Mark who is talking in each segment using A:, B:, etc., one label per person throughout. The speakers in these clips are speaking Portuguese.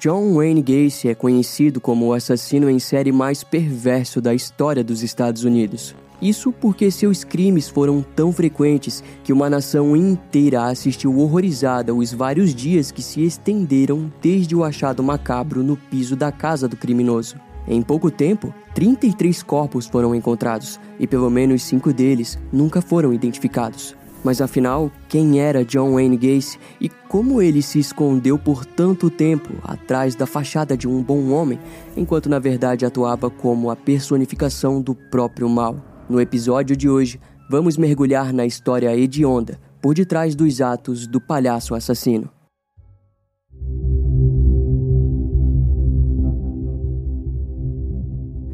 A: John Wayne Gacy é conhecido como o assassino em série mais perverso da história dos Estados Unidos. Isso porque seus crimes foram tão frequentes que uma nação inteira assistiu horrorizada os vários dias que se estenderam desde o achado macabro no piso da casa do criminoso. Em pouco tempo, 33 corpos foram encontrados e pelo menos cinco deles nunca foram identificados. Mas afinal, quem era John Wayne Gacy e como ele se escondeu por tanto tempo atrás da fachada de um bom homem, enquanto na verdade atuava como a personificação do próprio mal? No episódio de hoje, vamos mergulhar na história hedionda por detrás dos atos do palhaço assassino.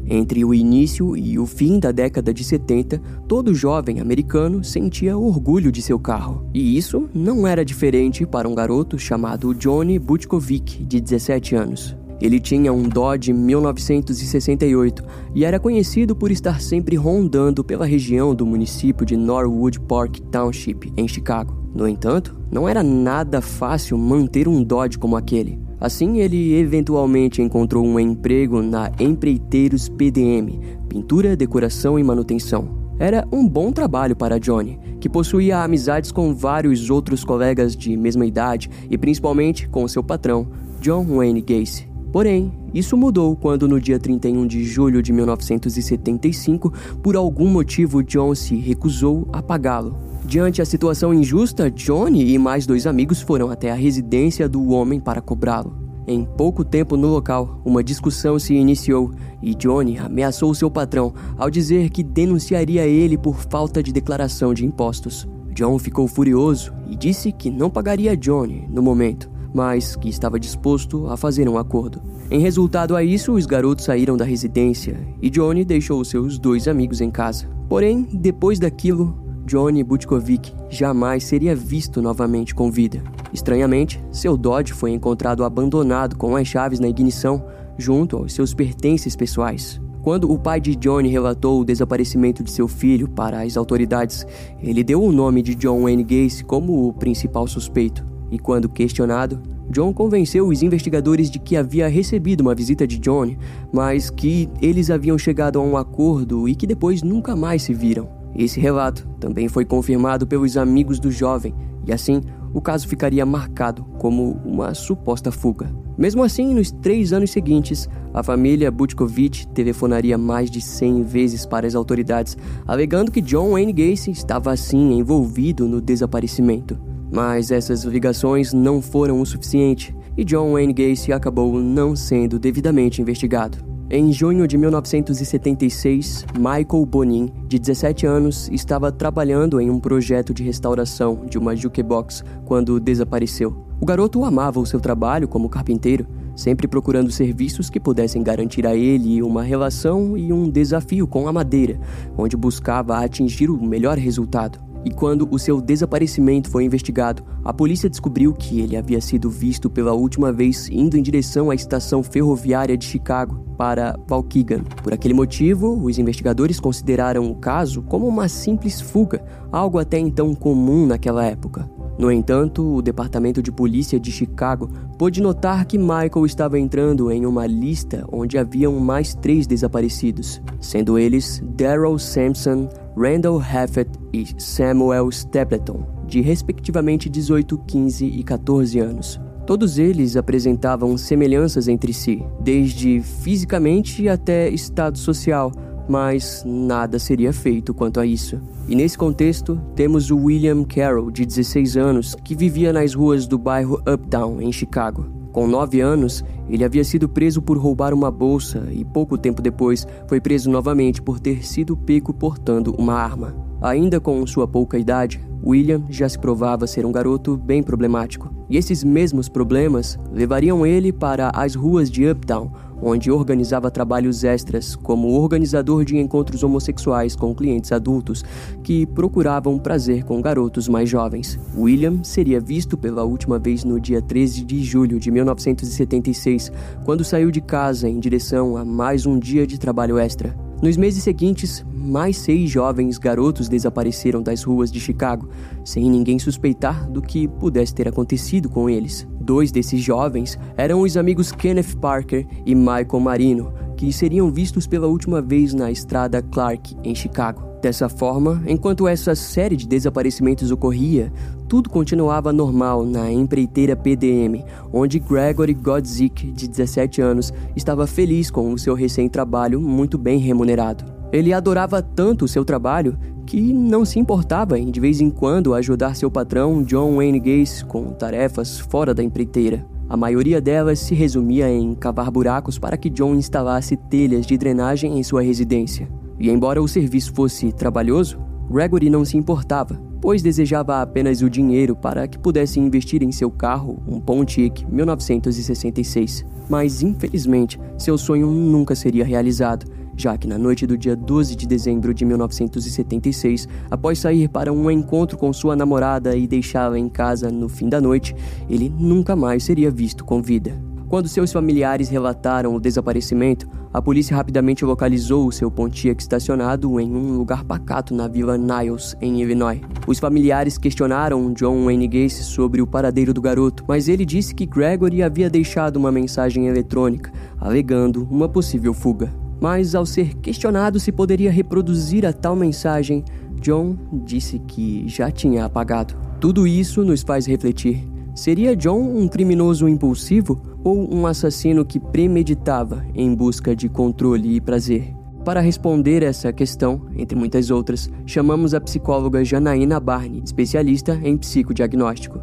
A: Entre o início e o fim da década de 70, todo jovem americano sentia orgulho de seu carro. E isso não era diferente para um garoto chamado Johnny Butkovic, de 17 anos. Ele tinha um Dodge 1968 e era conhecido por estar sempre rondando pela região do município de Norwood Park Township, em Chicago. No entanto, não era nada fácil manter um Dodge como aquele. Assim, ele eventualmente encontrou um emprego na Empreiteiros PDM, pintura, decoração e manutenção. Era um bom trabalho para Johnny, que possuía amizades com vários outros colegas de mesma idade e principalmente com seu patrão, John Wayne Gacy. Porém, isso mudou quando, no dia 31 de julho de 1975, por algum motivo, John se recusou a pagá-lo. Diante a situação injusta, Johnny e mais dois amigos foram até a residência do homem para cobrá-lo. Em pouco tempo no local, uma discussão se iniciou e Johnny ameaçou seu patrão ao dizer que denunciaria ele por falta de declaração de impostos. John ficou furioso e disse que não pagaria Johnny no momento, mas que estava disposto a fazer um acordo. Em resultado a isso, os garotos saíram da residência e Johnny deixou seus dois amigos em casa. Porém, depois daquilo, Johnny Butkovic jamais seria visto novamente com vida. Estranhamente, seu Dodge foi encontrado abandonado com as chaves na ignição, junto aos seus pertences pessoais. Quando o pai de Johnny relatou o desaparecimento de seu filho para as autoridades, ele deu o nome de John Wayne Gacy como o principal suspeito. E quando questionado, John convenceu os investigadores de que havia recebido uma visita de Johnny, mas que eles haviam chegado a um acordo e que depois nunca mais se viram. Esse relato também foi confirmado pelos amigos do jovem, e assim o caso ficaria marcado como uma suposta fuga. Mesmo assim, nos três anos seguintes, a família Butkovich telefonaria mais de 100 vezes para as autoridades, alegando que John Wayne Gacy estava assim envolvido no desaparecimento. Mas essas ligações não foram o suficiente e John Wayne Gacy acabou não sendo devidamente investigado. Em junho de 1976, Michael Bonin, de 17 anos, estava trabalhando em um projeto de restauração de uma jukebox quando desapareceu. O garoto amava o seu trabalho como carpinteiro, sempre procurando serviços que pudessem garantir a ele uma relação e um desafio com a madeira, onde buscava atingir o melhor resultado. E quando o seu desaparecimento foi investigado, a polícia descobriu que ele havia sido visto pela última vez indo em direção à estação ferroviária de Chicago para Waukegan. Por aquele motivo, os investigadores consideraram o caso como uma simples fuga, algo até então comum naquela época. No entanto, o Departamento de Polícia de Chicago pôde notar que Michael estava entrando em uma lista onde haviam mais três desaparecidos, sendo eles Daryl Sampson, Randall Heffett e Samuel Stapleton, de respectivamente 18, 15 e 14 anos. Todos eles apresentavam semelhanças entre si, desde fisicamente até estado social, mas nada seria feito quanto a isso. E nesse contexto, temos o William Carroll, de 16 anos, que vivia nas ruas do bairro Uptown, em Chicago. Com 9 anos, ele havia sido preso por roubar uma bolsa e pouco tempo depois foi preso novamente por ter sido pego portando uma arma. Ainda com sua pouca idade, William já se provava ser um garoto bem problemático. E esses mesmos problemas levariam ele para as ruas de Uptown, onde organizava trabalhos extras como organizador de encontros homossexuais com clientes adultos que procuravam prazer com garotos mais jovens. William seria visto pela última vez no dia 13 de julho de 1976, quando saiu de casa em direção a mais um dia de trabalho extra. Nos meses seguintes, mais seis jovens garotos desapareceram das ruas de Chicago, sem ninguém suspeitar do que pudesse ter acontecido com eles. Dois desses jovens eram os amigos Kenneth Parker e Michael Marino, que seriam vistos pela última vez na estrada Clark, em Chicago. Dessa forma, enquanto essa série de desaparecimentos ocorria, tudo continuava normal na empreiteira PDM, onde Gregory Godzik, de 17 anos, estava feliz com o seu recém-trabalho muito bem remunerado. Ele adorava tanto o seu trabalho que não se importava em de vez em quando ajudar seu patrão John Wayne Gacy com tarefas fora da empreiteira. A maioria delas se resumia em cavar buracos para que John instalasse telhas de drenagem em sua residência. E embora o serviço fosse trabalhoso, Gregory não se importava, pois desejava apenas o dinheiro para que pudesse investir em seu carro, um Pontiac 1966. Mas infelizmente, seu sonho nunca seria realizado, já que na noite do dia 12 de dezembro de 1976, após sair para um encontro com sua namorada e deixá-la em casa no fim da noite, ele nunca mais seria visto com vida. Quando seus familiares relataram o desaparecimento, a polícia rapidamente localizou o seu Pontiac estacionado em um lugar pacato na Vila Niles, em Illinois. Os familiares questionaram John Wayne Gacy sobre o paradeiro do garoto, mas ele disse que Gregory havia deixado uma mensagem eletrônica, alegando uma possível fuga. Mas ao ser questionado se poderia reproduzir a tal mensagem, John disse que já tinha apagado. Tudo isso nos faz refletir. Seria John um criminoso impulsivo ou um assassino que premeditava em busca de controle e prazer? Para responder essa questão, entre muitas outras, chamamos a psicóloga Janaína Barney, especialista em psicodiagnóstico.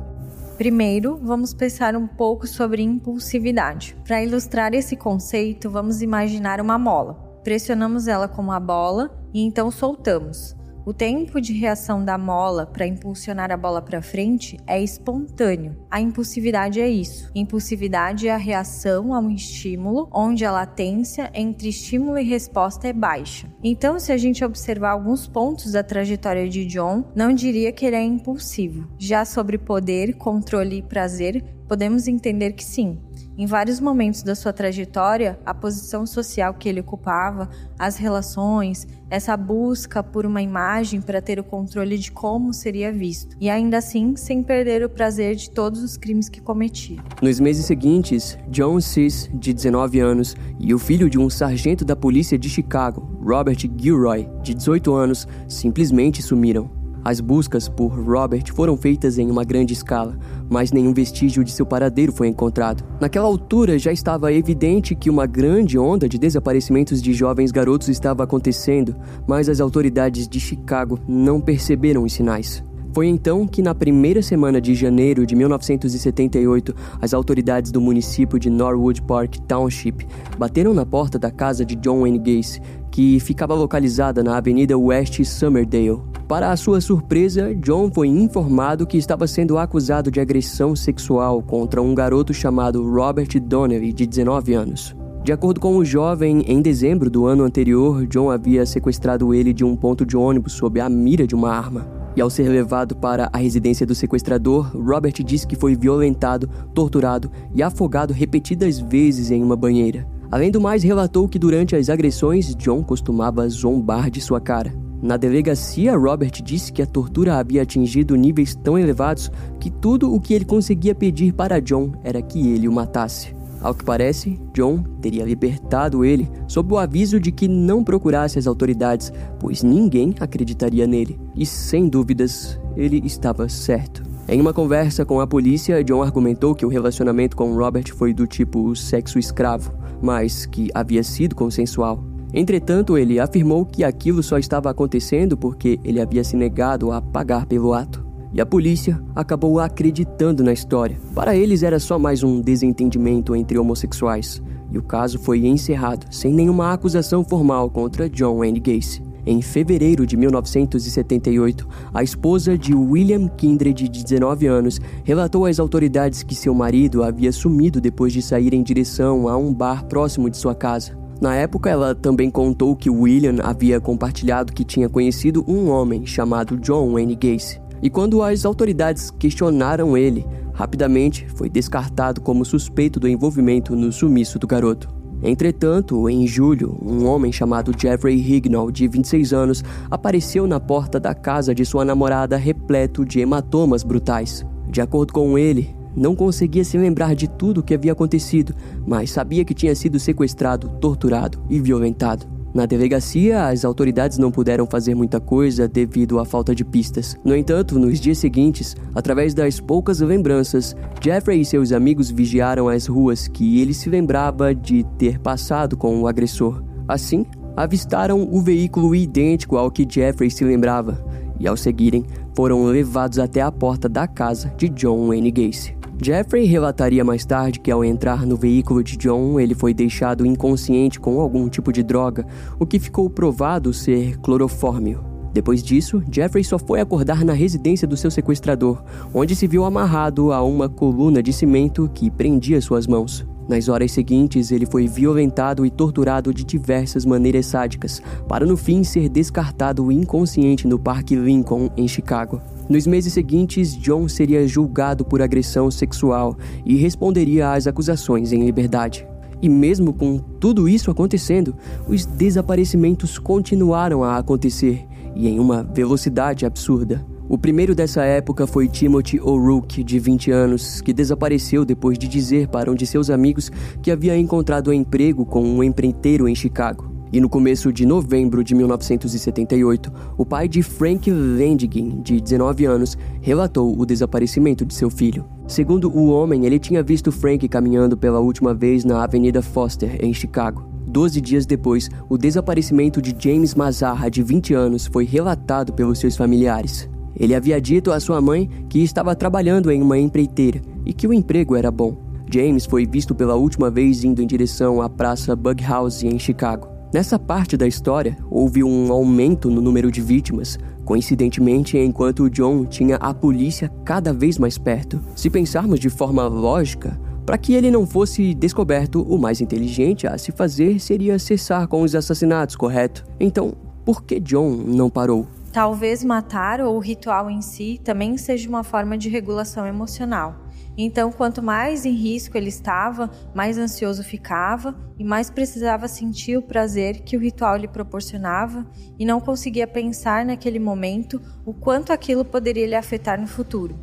B: Primeiro, vamos pensar um pouco sobre impulsividade. Para ilustrar esse conceito, vamos imaginar uma mola. Pressionamos ela com uma bola e então soltamos. O tempo de reação da mola para impulsionar a bola para frente é espontâneo. A impulsividade é isso. Impulsividade é a reação a um estímulo onde a latência entre estímulo e resposta é baixa. Então, se a gente observar alguns pontos da trajetória de John, não diria que ele é impulsivo. Já sobre poder, controle e prazer, podemos entender que sim. Em vários momentos da sua trajetória, a posição social que ele ocupava, as relações, essa busca por uma imagem para ter o controle de como seria visto, e ainda assim sem perder o prazer de todos os crimes que cometia.
A: Nos meses seguintes, John Cis, de 19 anos, e o filho de um sargento da polícia de Chicago, Robert Gilroy, de 18 anos, simplesmente sumiram. As buscas por Robert foram feitas em uma grande escala, mas nenhum vestígio de seu paradeiro foi encontrado. Naquela altura já estava evidente que uma grande onda de desaparecimentos de jovens garotos estava acontecendo, mas as autoridades de Chicago não perceberam os sinais. Foi então que, na primeira semana de janeiro de 1978, as autoridades do município de Norwood Park Township bateram na porta da casa de John Wayne Gacy, que ficava localizada na Avenida West Summerdale. Para a sua surpresa, John foi informado que estava sendo acusado de agressão sexual contra um garoto chamado Robert Donnelly, de 19 anos. De acordo com o jovem, em dezembro do ano anterior, John havia sequestrado ele de um ponto de ônibus sob a mira de uma arma. E ao ser levado para a residência do sequestrador, Robert disse que foi violentado, torturado e afogado repetidas vezes em uma banheira. Além do mais, relatou que durante as agressões, John costumava zombar de sua cara. Na delegacia, Robert disse que a tortura havia atingido níveis tão elevados que tudo o que ele conseguia pedir para John era que ele o matasse. Ao que parece, John teria libertado ele sob o aviso de que não procurasse as autoridades, pois ninguém acreditaria nele. E sem dúvidas, ele estava certo. Em uma conversa com a polícia, John argumentou que o relacionamento com Robert foi do tipo sexo escravo, mas que havia sido consensual. Entretanto, ele afirmou que aquilo só estava acontecendo porque ele havia se negado a pagar pelo ato. E a polícia acabou acreditando na história. Para eles era só mais um desentendimento entre homossexuais, e o caso foi encerrado sem nenhuma acusação formal contra John Wayne Gacy. Em fevereiro de 1978, a esposa de William Kindred, de 19 anos, relatou às autoridades que seu marido havia sumido depois de sair em direção a um bar próximo de sua casa. Na época, ela também contou que William havia compartilhado que tinha conhecido um homem chamado John Wayne Gacy. E quando as autoridades questionaram ele, rapidamente foi descartado como suspeito do envolvimento no sumiço do garoto. Entretanto, em julho, um homem chamado Jeffrey Hignall, de 26 anos, apareceu na porta da casa de sua namorada repleto de hematomas brutais. De acordo com ele, não conseguia se lembrar de tudo o que havia acontecido, mas sabia que tinha sido sequestrado, torturado e violentado. Na delegacia, as autoridades não puderam fazer muita coisa devido à falta de pistas. No entanto, nos dias seguintes, através das poucas lembranças, Jeffrey e seus amigos vigiaram as ruas que ele se lembrava de ter passado com o agressor. Assim, avistaram o veículo idêntico ao que Jeffrey se lembrava, e ao seguirem, foram levados até a porta da casa de John Wayne Gacy. Jeffrey relataria mais tarde que ao entrar no veículo de John, ele foi deixado inconsciente com algum tipo de droga, o que ficou provado ser clorofórmio. Depois disso, Jeffrey só foi acordar na residência do seu sequestrador, onde se viu amarrado a uma coluna de cimento que prendia suas mãos. Nas horas seguintes, ele foi violentado e torturado de diversas maneiras sádicas, para no fim ser descartado inconsciente no Parque Lincoln, em Chicago. Nos meses seguintes, John seria julgado por agressão sexual e responderia às acusações em liberdade. E mesmo com tudo isso acontecendo, os desaparecimentos continuaram a acontecer e em uma velocidade absurda. O primeiro dessa época foi Timothy O'Rourke, de 20 anos, que desapareceu depois de dizer para um de seus amigos que havia encontrado emprego com um empreiteiro em Chicago. E no começo de novembro de 1978, o pai de Frank Vendigin, de 19 anos, relatou o desaparecimento de seu filho. Segundo o homem, ele tinha visto Frank caminhando pela última vez na Avenida Foster, em Chicago. Doze dias depois, o desaparecimento de James Mazarra, de 20 anos, foi relatado pelos seus familiares. Ele havia dito à sua mãe que estava trabalhando em uma empreiteira e que o emprego era bom. James foi visto pela última vez indo em direção à Praça Bughouse em Chicago. Nessa parte da história, houve um aumento no número de vítimas, coincidentemente enquanto John tinha a polícia cada vez mais perto. Se pensarmos de forma lógica, para que ele não fosse descoberto, o mais inteligente a se fazer seria cessar com os assassinatos, correto? Então, por que John não parou?
B: Talvez matar ou o ritual em si também seja uma forma de regulação emocional. Então, quanto mais em risco ele estava, mais ansioso ficava e mais precisava sentir o prazer que o ritual lhe proporcionava e não conseguia pensar naquele momento o quanto aquilo poderia lhe afetar no futuro.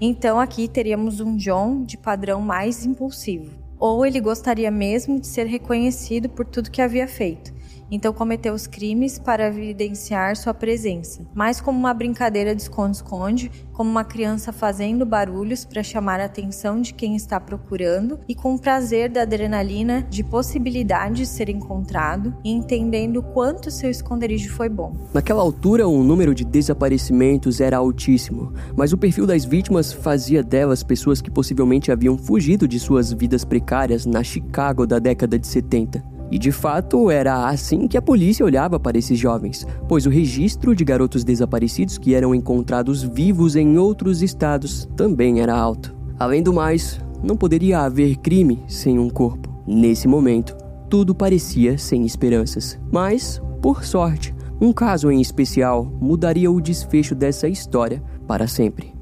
B: Então, aqui teríamos um John de padrão mais impulsivo. Ou ele gostaria mesmo de ser reconhecido por tudo que havia feito, então cometeu os crimes para evidenciar sua presença, mais como uma brincadeira de esconde-esconde, como uma criança fazendo barulhos para chamar a atenção de quem está procurando e com o prazer da adrenalina de possibilidade de ser encontrado e entendendo quanto seu esconderijo foi bom.
A: Naquela altura, o número de desaparecimentos era altíssimo, mas o perfil das vítimas fazia delas pessoas que possivelmente haviam fugido de suas vidas precárias na Chicago da década de 70. E de fato era assim que a polícia olhava para esses jovens, pois o registro de garotos desaparecidos que eram encontrados vivos em outros estados também era alto. Além do mais, não poderia haver crime sem um corpo. Nesse momento, tudo parecia sem esperanças. Mas, por sorte, um caso em especial mudaria o desfecho dessa história para sempre.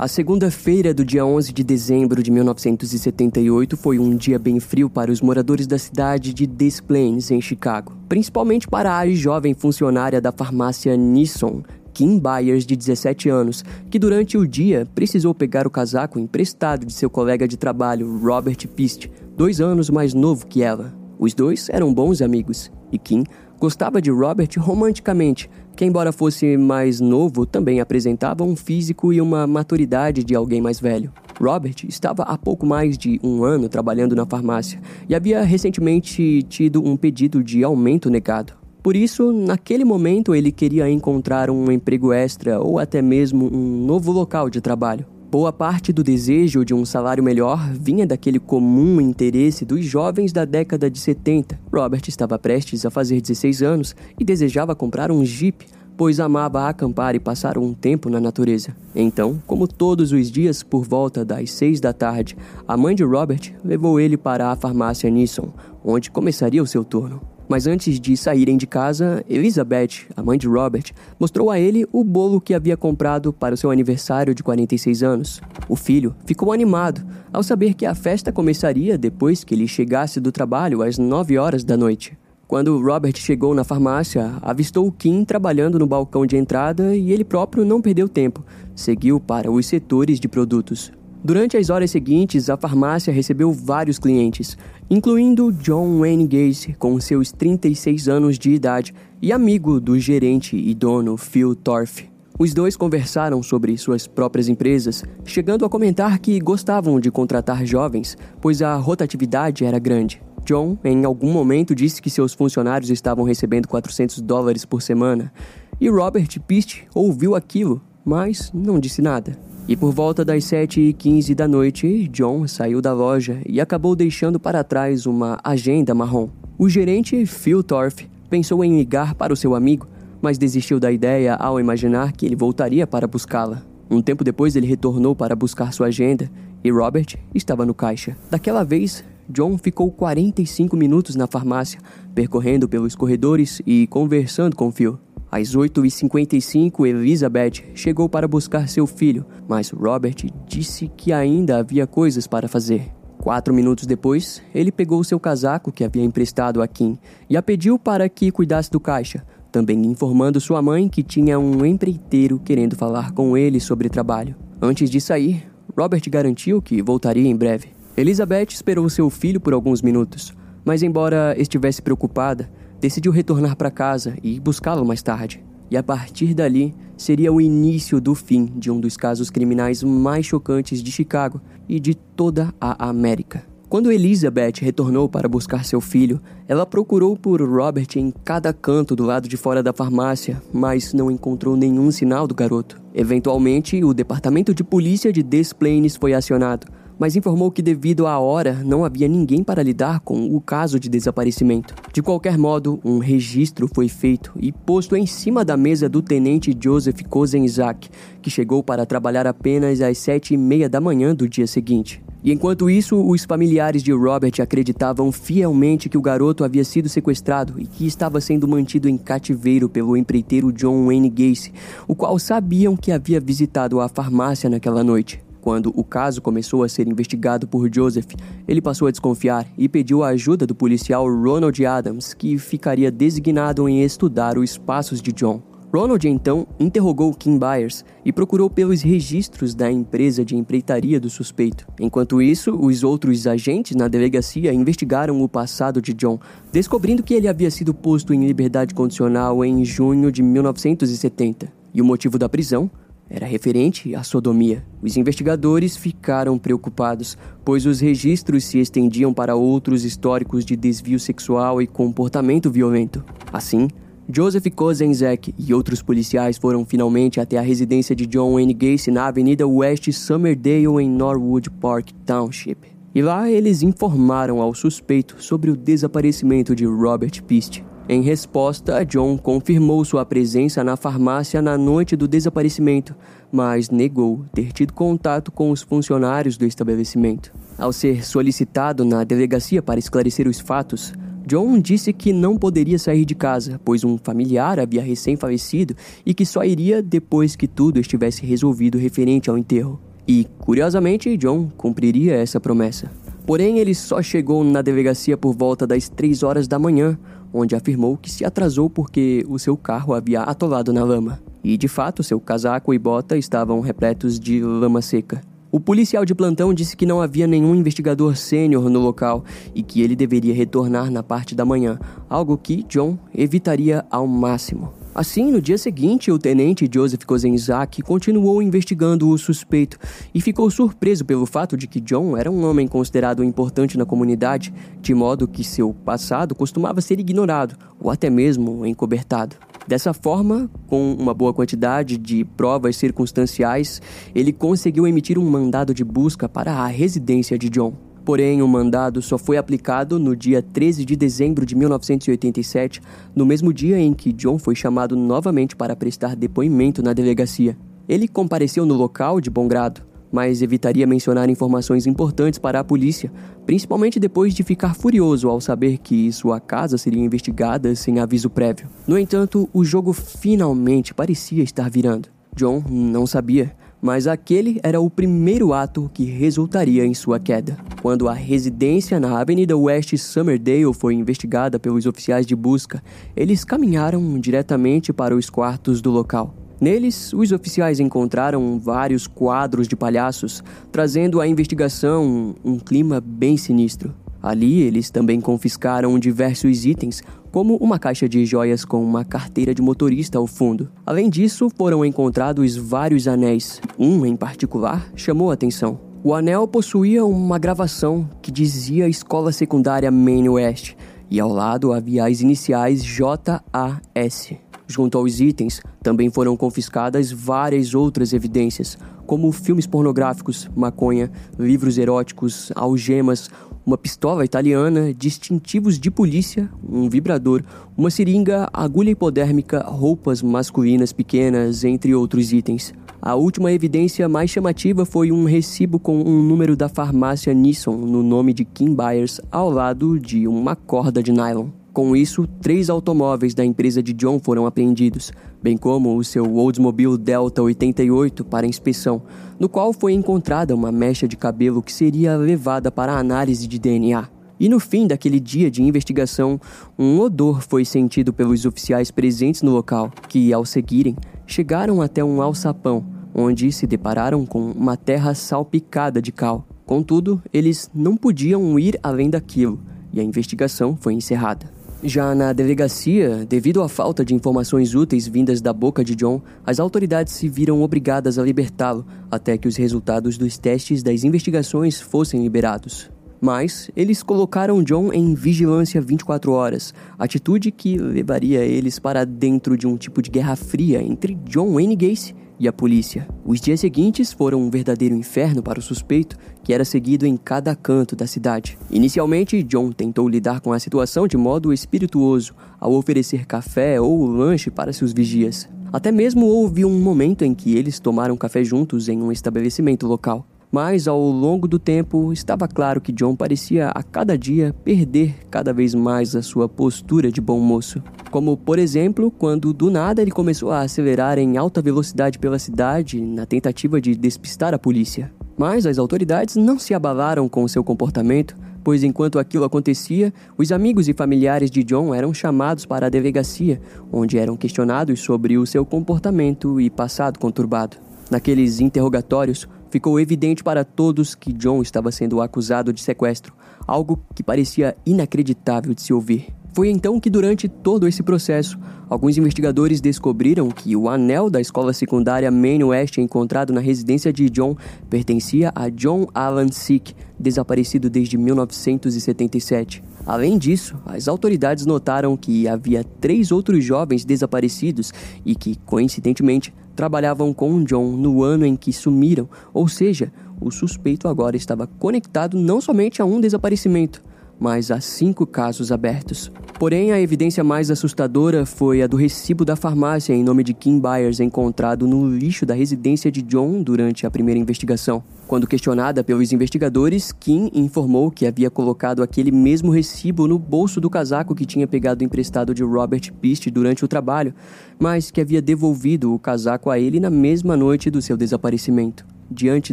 A: A segunda-feira do dia 11 de dezembro de 1978 foi um dia bem frio para os moradores da cidade de Des Plaines, em Chicago. Principalmente para a jovem funcionária da farmácia Nisson, Kim Byers, de 17 anos, que durante o dia precisou pegar o casaco emprestado de seu colega de trabalho, Robert Pist, dois anos mais novo que ela. Os dois eram bons amigos, e Kim gostava de Robert romanticamente, que, embora fosse mais novo, também apresentava um físico e uma maturidade de alguém mais velho. Robert estava há pouco mais de um ano trabalhando na farmácia e havia recentemente tido um pedido de aumento negado. Por isso, naquele momento, ele queria encontrar um emprego extra ou até mesmo um novo local de trabalho. Boa parte do desejo de um salário melhor vinha daquele comum interesse dos jovens da década de 70. Robert estava prestes a fazer 16 anos e desejava comprar um Jeep, pois amava acampar e passar um tempo na natureza. Então, como todos os dias, por volta das 6 da tarde, a mãe de Robert levou ele para a farmácia Nissan, onde começaria o seu turno. Mas antes de saírem de casa, Elizabeth, a mãe de Robert, mostrou a ele o bolo que havia comprado para o seu aniversário de 46 anos. O filho ficou animado ao saber que a festa começaria depois que ele chegasse do trabalho às 9 horas da noite. Quando Robert chegou na farmácia, avistou Kim trabalhando no balcão de entrada e ele próprio não perdeu tempo. Seguiu para os setores de produtos. Durante as horas seguintes, a farmácia recebeu vários clientes, incluindo John Wayne Gacy, com seus 36 anos de idade, e amigo do gerente e dono Phil Torf. Os dois conversaram sobre suas próprias empresas, chegando a comentar que gostavam de contratar jovens, pois a rotatividade era grande. John, em algum momento, disse que seus funcionários estavam recebendo 400 dólares por semana, e Robert Pist ouviu aquilo, mas não disse nada. E por volta das 7h15 da noite, John saiu da loja e acabou deixando para trás uma agenda marrom. O gerente, Phil Torf, pensou em ligar para o seu amigo, mas desistiu da ideia ao imaginar que ele voltaria para buscá-la. Um tempo depois, ele retornou para buscar sua agenda e Robert estava no caixa. Daquela vez, John ficou 45 minutos na farmácia, percorrendo pelos corredores e conversando com Phil. Às 8h55, Elizabeth chegou para buscar seu filho, mas Robert disse que ainda havia coisas para fazer. Quatro minutos depois, ele pegou seu casaco que havia emprestado a Kim e a pediu para que cuidasse do caixa, também informando sua mãe que tinha um empreiteiro querendo falar com ele sobre trabalho. Antes de sair, Robert garantiu que voltaria em breve. Elizabeth esperou seu filho por alguns minutos, mas embora estivesse preocupada, decidiu retornar para casa e buscá-lo mais tarde. E a partir dali seria o início do fim de um dos casos criminais mais chocantes de Chicago e de toda a América. Quando Elizabeth retornou para buscar seu filho, ela procurou por Robert em cada canto do lado de fora da farmácia, mas não encontrou nenhum sinal do garoto. Eventualmente, o departamento de polícia de Des Plaines foi acionado, mas informou que, devido à hora, não havia ninguém para lidar com o caso de desaparecimento. De qualquer modo, um registro foi feito e posto em cima da mesa do tenente Joseph Kozenzak, que chegou para trabalhar apenas às sete e meia da manhã do dia seguinte. E enquanto isso, os familiares de Robert acreditavam fielmente que o garoto havia sido sequestrado e que estava sendo mantido em cativeiro pelo empreiteiro John Wayne Gacy, o qual sabiam que havia visitado a farmácia naquela noite. Quando o caso começou a ser investigado por Joseph, ele passou a desconfiar e pediu a ajuda do policial Ronald Adams, que ficaria designado em estudar os passos de John. Ronald então interrogou Kim Byers e procurou pelos registros da empresa de empreitaria do suspeito. Enquanto isso, os outros agentes na delegacia investigaram o passado de John, descobrindo que ele havia sido posto em liberdade condicional em junho de 1970. E o motivo da prisão era referente à sodomia. Os investigadores ficaram preocupados, pois os registros se estendiam para outros históricos de desvio sexual e comportamento violento. Assim, Joseph Kozenzek e outros policiais foram finalmente até a residência de John Wayne Gacy na Avenida West Summerdale em Norwood Park Township. E lá eles informaram ao suspeito sobre o desaparecimento de Robert Pist. Em resposta, John confirmou sua presença na farmácia na noite do desaparecimento, mas negou ter tido contato com os funcionários do estabelecimento. Ao ser solicitado na delegacia para esclarecer os fatos, John disse que não poderia sair de casa, pois um familiar havia recém-falecido e que só iria depois que tudo estivesse resolvido referente ao enterro. E, curiosamente, John cumpriria essa promessa. Porém, ele só chegou na delegacia por volta das 3 horas da manhã, onde afirmou que se atrasou porque o seu carro havia atolado na lama. E de fato, seu casaco e bota estavam repletos de lama seca. O policial de plantão disse que não havia nenhum investigador sênior no local e que ele deveria retornar na parte da manhã, algo que John evitaria ao máximo. Assim, no dia seguinte, o tenente Joseph Kozenzak continuou investigando o suspeito e ficou surpreso pelo fato de que John era um homem considerado importante na comunidade, de modo que seu passado costumava ser ignorado ou até mesmo encobertado. Dessa forma, com uma boa quantidade de provas circunstanciais, ele conseguiu emitir um mandado de busca para a residência de John. Porém, o mandado só foi aplicado no dia 13 de dezembro de 1987, no mesmo dia em que John foi chamado novamente para prestar depoimento na delegacia. Ele compareceu no local de bom grado, mas evitaria mencionar informações importantes para a polícia, principalmente depois de ficar furioso ao saber que sua casa seria investigada sem aviso prévio. No entanto, o jogo finalmente parecia estar virando. John não sabia, mas aquele era o primeiro ato que resultaria em sua queda. Quando a residência na Avenida West Summerdale foi investigada pelos oficiais de busca, eles caminharam diretamente para os quartos do local. Neles, os oficiais encontraram vários quadros de palhaços, trazendo à investigação um clima bem sinistro. Ali, eles também confiscaram diversos itens, como uma caixa de joias com uma carteira de motorista ao fundo. Além disso, foram encontrados vários anéis. Um, em particular, chamou a atenção. O anel possuía uma gravação que dizia Escola Secundária Maine West, e ao lado havia as iniciais JAS. Junto aos itens, também foram confiscadas várias outras evidências, como filmes pornográficos, maconha, livros eróticos, algemas, uma pistola italiana, distintivos de polícia, um vibrador, uma seringa, agulha hipodérmica, roupas masculinas pequenas, entre outros itens. A última evidência mais chamativa foi um recibo com um número da farmácia Nissan no nome de Kim Byers ao lado de uma corda de nylon. Com isso, três automóveis da empresa de John foram apreendidos, bem como o seu Oldsmobile Delta 88 para inspeção, no qual foi encontrada uma mecha de cabelo que seria levada para análise de DNA. E no fim daquele dia de investigação, um odor foi sentido pelos oficiais presentes no local, que, ao seguirem, chegaram até um alçapão, onde se depararam com uma terra salpicada de cal. Contudo, eles não podiam ir além daquilo, e a investigação foi encerrada. Já na delegacia, devido à falta de informações úteis vindas da boca de John, as autoridades se viram obrigadas a libertá-lo até que os resultados dos testes das investigações fossem liberados. Mas eles colocaram John em vigilância 24 horas, atitude que levaria eles para dentro de um tipo de guerra fria entre John Wayne Gacy e a polícia. Os dias seguintes foram um verdadeiro inferno para o suspeito, que era seguido em cada canto da cidade. Inicialmente, John tentou lidar com a situação de modo espirituoso, ao oferecer café ou lanche para seus vigias. Até mesmo houve um momento em que eles tomaram café juntos em um estabelecimento local. Mas ao longo do tempo, estava claro que John parecia a cada dia perder cada vez mais a sua postura de bom moço. Como, por exemplo, quando do nada ele começou a acelerar em alta velocidade pela cidade na tentativa de despistar a polícia. Mas as autoridades não se abalaram com seu comportamento, pois enquanto aquilo acontecia, os amigos e familiares de John eram chamados para a delegacia, onde eram questionados sobre o seu comportamento e passado conturbado. Naqueles interrogatórios, ficou evidente para todos que John estava sendo acusado de sequestro, algo que parecia inacreditável de se ouvir. Foi então que, durante todo esse processo, alguns investigadores descobriram que o anel da escola secundária Maine West encontrado na residência de John pertencia a John Alan Sick, desaparecido desde 1977. Além disso, as autoridades notaram que havia três outros jovens desaparecidos e que, coincidentemente, trabalhavam com John no ano em que sumiram, ou seja, o suspeito agora estava conectado não somente a um desaparecimento, mas há cinco casos abertos. Porém, a evidência mais assustadora foi a do recibo da farmácia em nome de Kim Byers encontrado no lixo da residência de John durante a primeira investigação. Quando questionada pelos investigadores, Kim informou que havia colocado aquele mesmo recibo no bolso do casaco que tinha pegado emprestado de Robert Pist durante o trabalho, mas que havia devolvido o casaco a ele na mesma noite do seu desaparecimento. Diante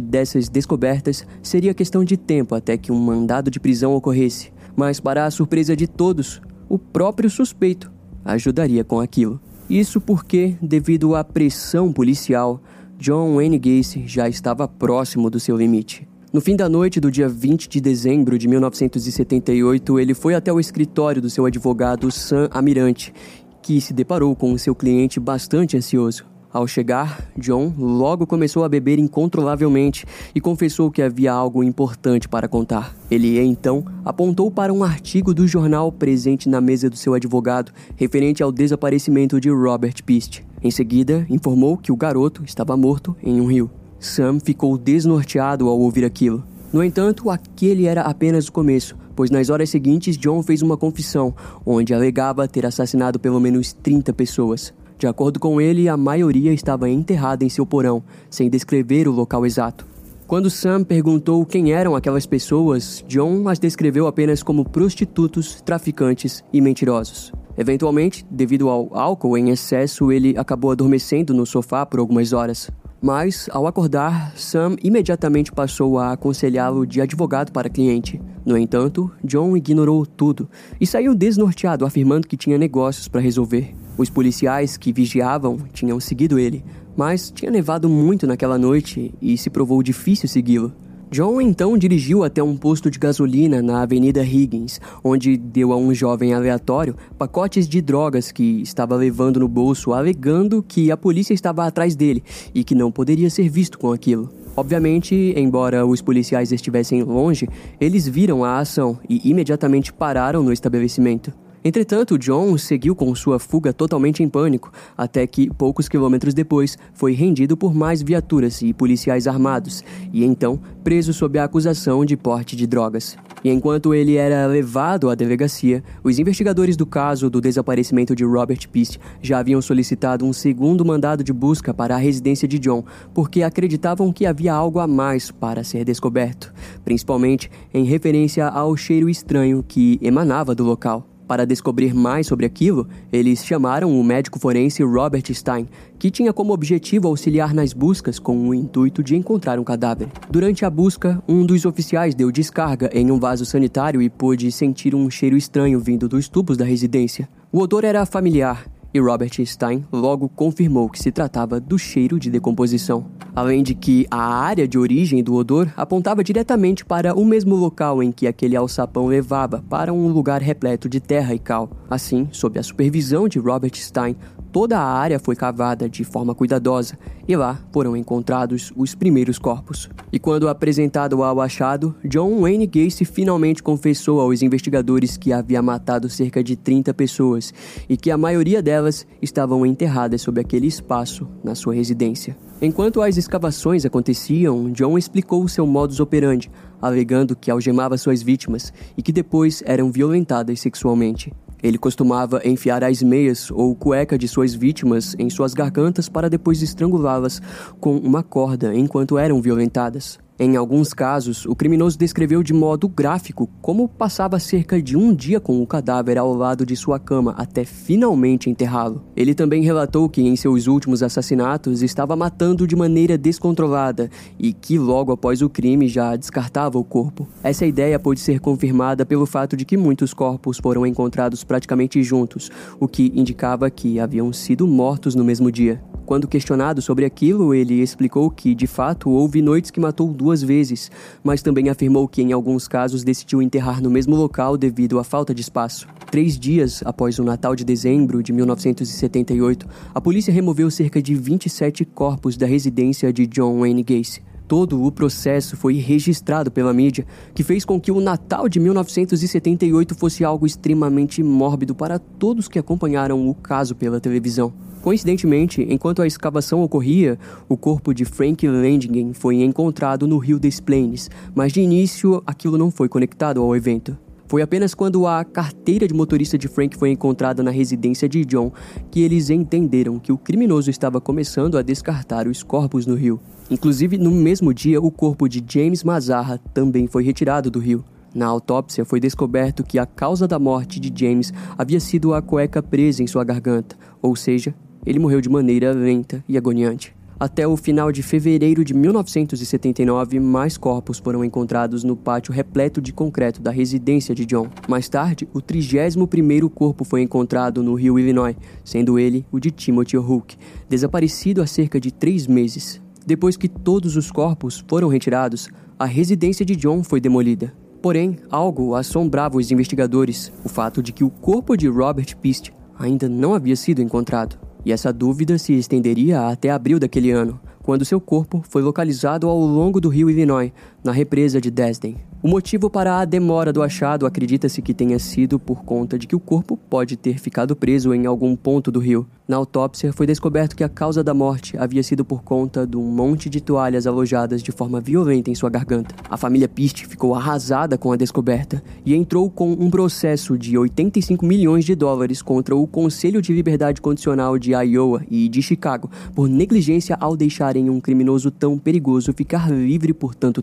A: dessas descobertas, seria questão de tempo até que um mandado de prisão ocorresse mas, para a surpresa de todos, o próprio suspeito ajudaria com aquilo. Isso porque, devido à pressão policial, John Wayne Gacy já estava próximo do seu limite. No fim da noite do dia 20 de dezembro de 1978, ele foi até o escritório do seu advogado Sam Amirante, que se deparou com o seu cliente bastante ansioso. Ao chegar, John logo começou a beber incontrolavelmente e confessou que havia algo importante para contar. Ele então apontou para um artigo do jornal presente na mesa do seu advogado referente ao desaparecimento de Robert Pist. Em seguida, informou que o garoto estava morto em um rio. Sam ficou desnorteado ao ouvir aquilo. No entanto, aquele era apenas o começo, pois nas horas seguintes John fez uma confissão, onde alegava ter assassinado pelo menos 30 pessoas. De acordo com ele, a maioria estava enterrada em seu porão, sem descrever o local exato. Quando Sam perguntou quem eram aquelas pessoas, John as descreveu apenas como prostitutos, traficantes e mentirosos. Eventualmente, devido ao álcool em excesso, ele acabou adormecendo no sofá por algumas horas. Mas, ao acordar, Sam imediatamente passou a aconselhá-lo de advogado para cliente. No entanto, John ignorou tudo e saiu desnorteado, afirmando que tinha negócios para resolver. Os policiais que vigiavam tinham seguido ele, mas tinha nevado muito naquela noite e se provou difícil segui-lo. John então dirigiu até um posto de gasolina na Avenida Higgins, onde deu a um jovem aleatório pacotes de drogas que estava levando no bolso, alegando que a polícia estava atrás dele e que não poderia ser visto com aquilo. Obviamente, embora os policiais estivessem longe, eles viram a ação e imediatamente pararam no estabelecimento. Entretanto, John seguiu com sua fuga totalmente em pânico, até que, poucos quilômetros depois, foi rendido por mais viaturas e policiais armados, e então preso sob a acusação de porte de drogas. E enquanto ele era levado à delegacia, os investigadores do caso do desaparecimento de Robert Pist já haviam solicitado um segundo mandado de busca para a residência de John, porque acreditavam que havia algo a mais para ser descoberto, principalmente em referência ao cheiro estranho que emanava do local. Para descobrir mais sobre aquilo, eles chamaram o médico forense Robert Stein, que tinha como objetivo auxiliar nas buscas com o intuito de encontrar um cadáver. Durante a busca, um dos oficiais deu descarga em um vaso sanitário e pôde sentir um cheiro estranho vindo dos tubos da residência. O odor era familiar e Robert Stein logo confirmou que se tratava do cheiro de decomposição. Além de que a área de origem do odor apontava diretamente para o mesmo local em que aquele alçapão levava, para um lugar repleto de terra e cal. Assim, sob a supervisão de Robert Stein, Toda a área foi cavada de forma cuidadosa e lá foram encontrados os primeiros corpos. E quando apresentado ao achado, John Wayne Gacy finalmente confessou aos investigadores que havia matado cerca de 30 pessoas e que a maioria delas estavam enterradas sob aquele espaço na sua residência. Enquanto as escavações aconteciam, John explicou seu modus operandi, alegando que algemava suas vítimas e que depois eram violentadas sexualmente. Ele costumava enfiar as meias ou cueca de suas vítimas em suas gargantas para depois estrangulá-las com uma corda enquanto eram violentadas. Em alguns casos, o criminoso descreveu de modo gráfico como passava cerca de um dia com o cadáver ao lado de sua cama até finalmente enterrá-lo. Ele também relatou que em seus últimos assassinatos estava matando de maneira descontrolada e que logo após o crime já descartava o corpo. Essa ideia pode ser confirmada pelo fato de que muitos corpos foram encontrados praticamente juntos, o que indicava que haviam sido mortos no mesmo dia. Quando questionado sobre aquilo, ele explicou que, de fato, houve noites que matou duas vezes, mas também afirmou que, em alguns casos, decidiu enterrar no mesmo local devido à falta de espaço. Três dias após o Natal de dezembro de 1978, a polícia removeu cerca de 27 corpos da residência de John Wayne Gacy. Todo o processo foi registrado pela mídia, que fez com que o Natal de 1978 fosse algo extremamente mórbido para todos que acompanharam o caso pela televisão. Coincidentemente, enquanto a escavação ocorria, o corpo de Frank Landingen foi encontrado no rio des Plaines, mas de início aquilo não foi conectado ao evento. Foi apenas quando a carteira de motorista de Frank foi encontrada na residência de John que eles entenderam que o criminoso estava começando a descartar os corpos no rio. Inclusive, no mesmo dia, o corpo de James Mazarra também foi retirado do rio. Na autópsia foi descoberto que a causa da morte de James havia sido a cueca presa em sua garganta, ou seja, ele morreu de maneira lenta e agoniante. Até o final de fevereiro de 1979, mais corpos foram encontrados no pátio repleto de concreto da residência de John. Mais tarde, o 31º corpo foi encontrado no rio Illinois, sendo ele o de Timothy Hook, desaparecido há cerca de três meses. Depois que todos os corpos foram retirados, a residência de John foi demolida. Porém, algo assombrava os investigadores: o fato de que o corpo de Robert Pist ainda não havia sido encontrado e essa dúvida se estenderia até abril daquele ano, quando seu corpo foi localizado ao longo do rio Illinois, na represa de Desden. O motivo para a demora do achado acredita-se que tenha sido por conta de que o corpo pode ter ficado preso em algum ponto do rio. Na autópsia, foi descoberto que a causa da morte havia sido por conta de um monte de toalhas alojadas de forma violenta em sua garganta. A família Piste ficou arrasada com a descoberta e entrou com um processo de 85 milhões de dólares contra o Conselho de Liberdade Condicional de Iowa e de Chicago por negligência ao deixarem um criminoso tão perigoso ficar livre por tanto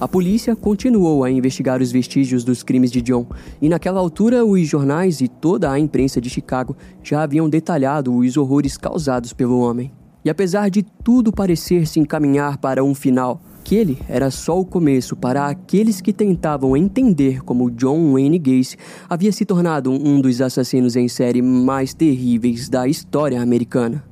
A: A polícia continuou a investigar os vestígios dos crimes de John, e naquela altura os jornais e toda a imprensa de Chicago já haviam detalhado os horrores causados pelo homem. E apesar de tudo parecer se encaminhar para um final, aquele era só o começo para aqueles que tentavam entender como John Wayne Gacy havia se tornado um dos assassinos em série mais terríveis da história americana.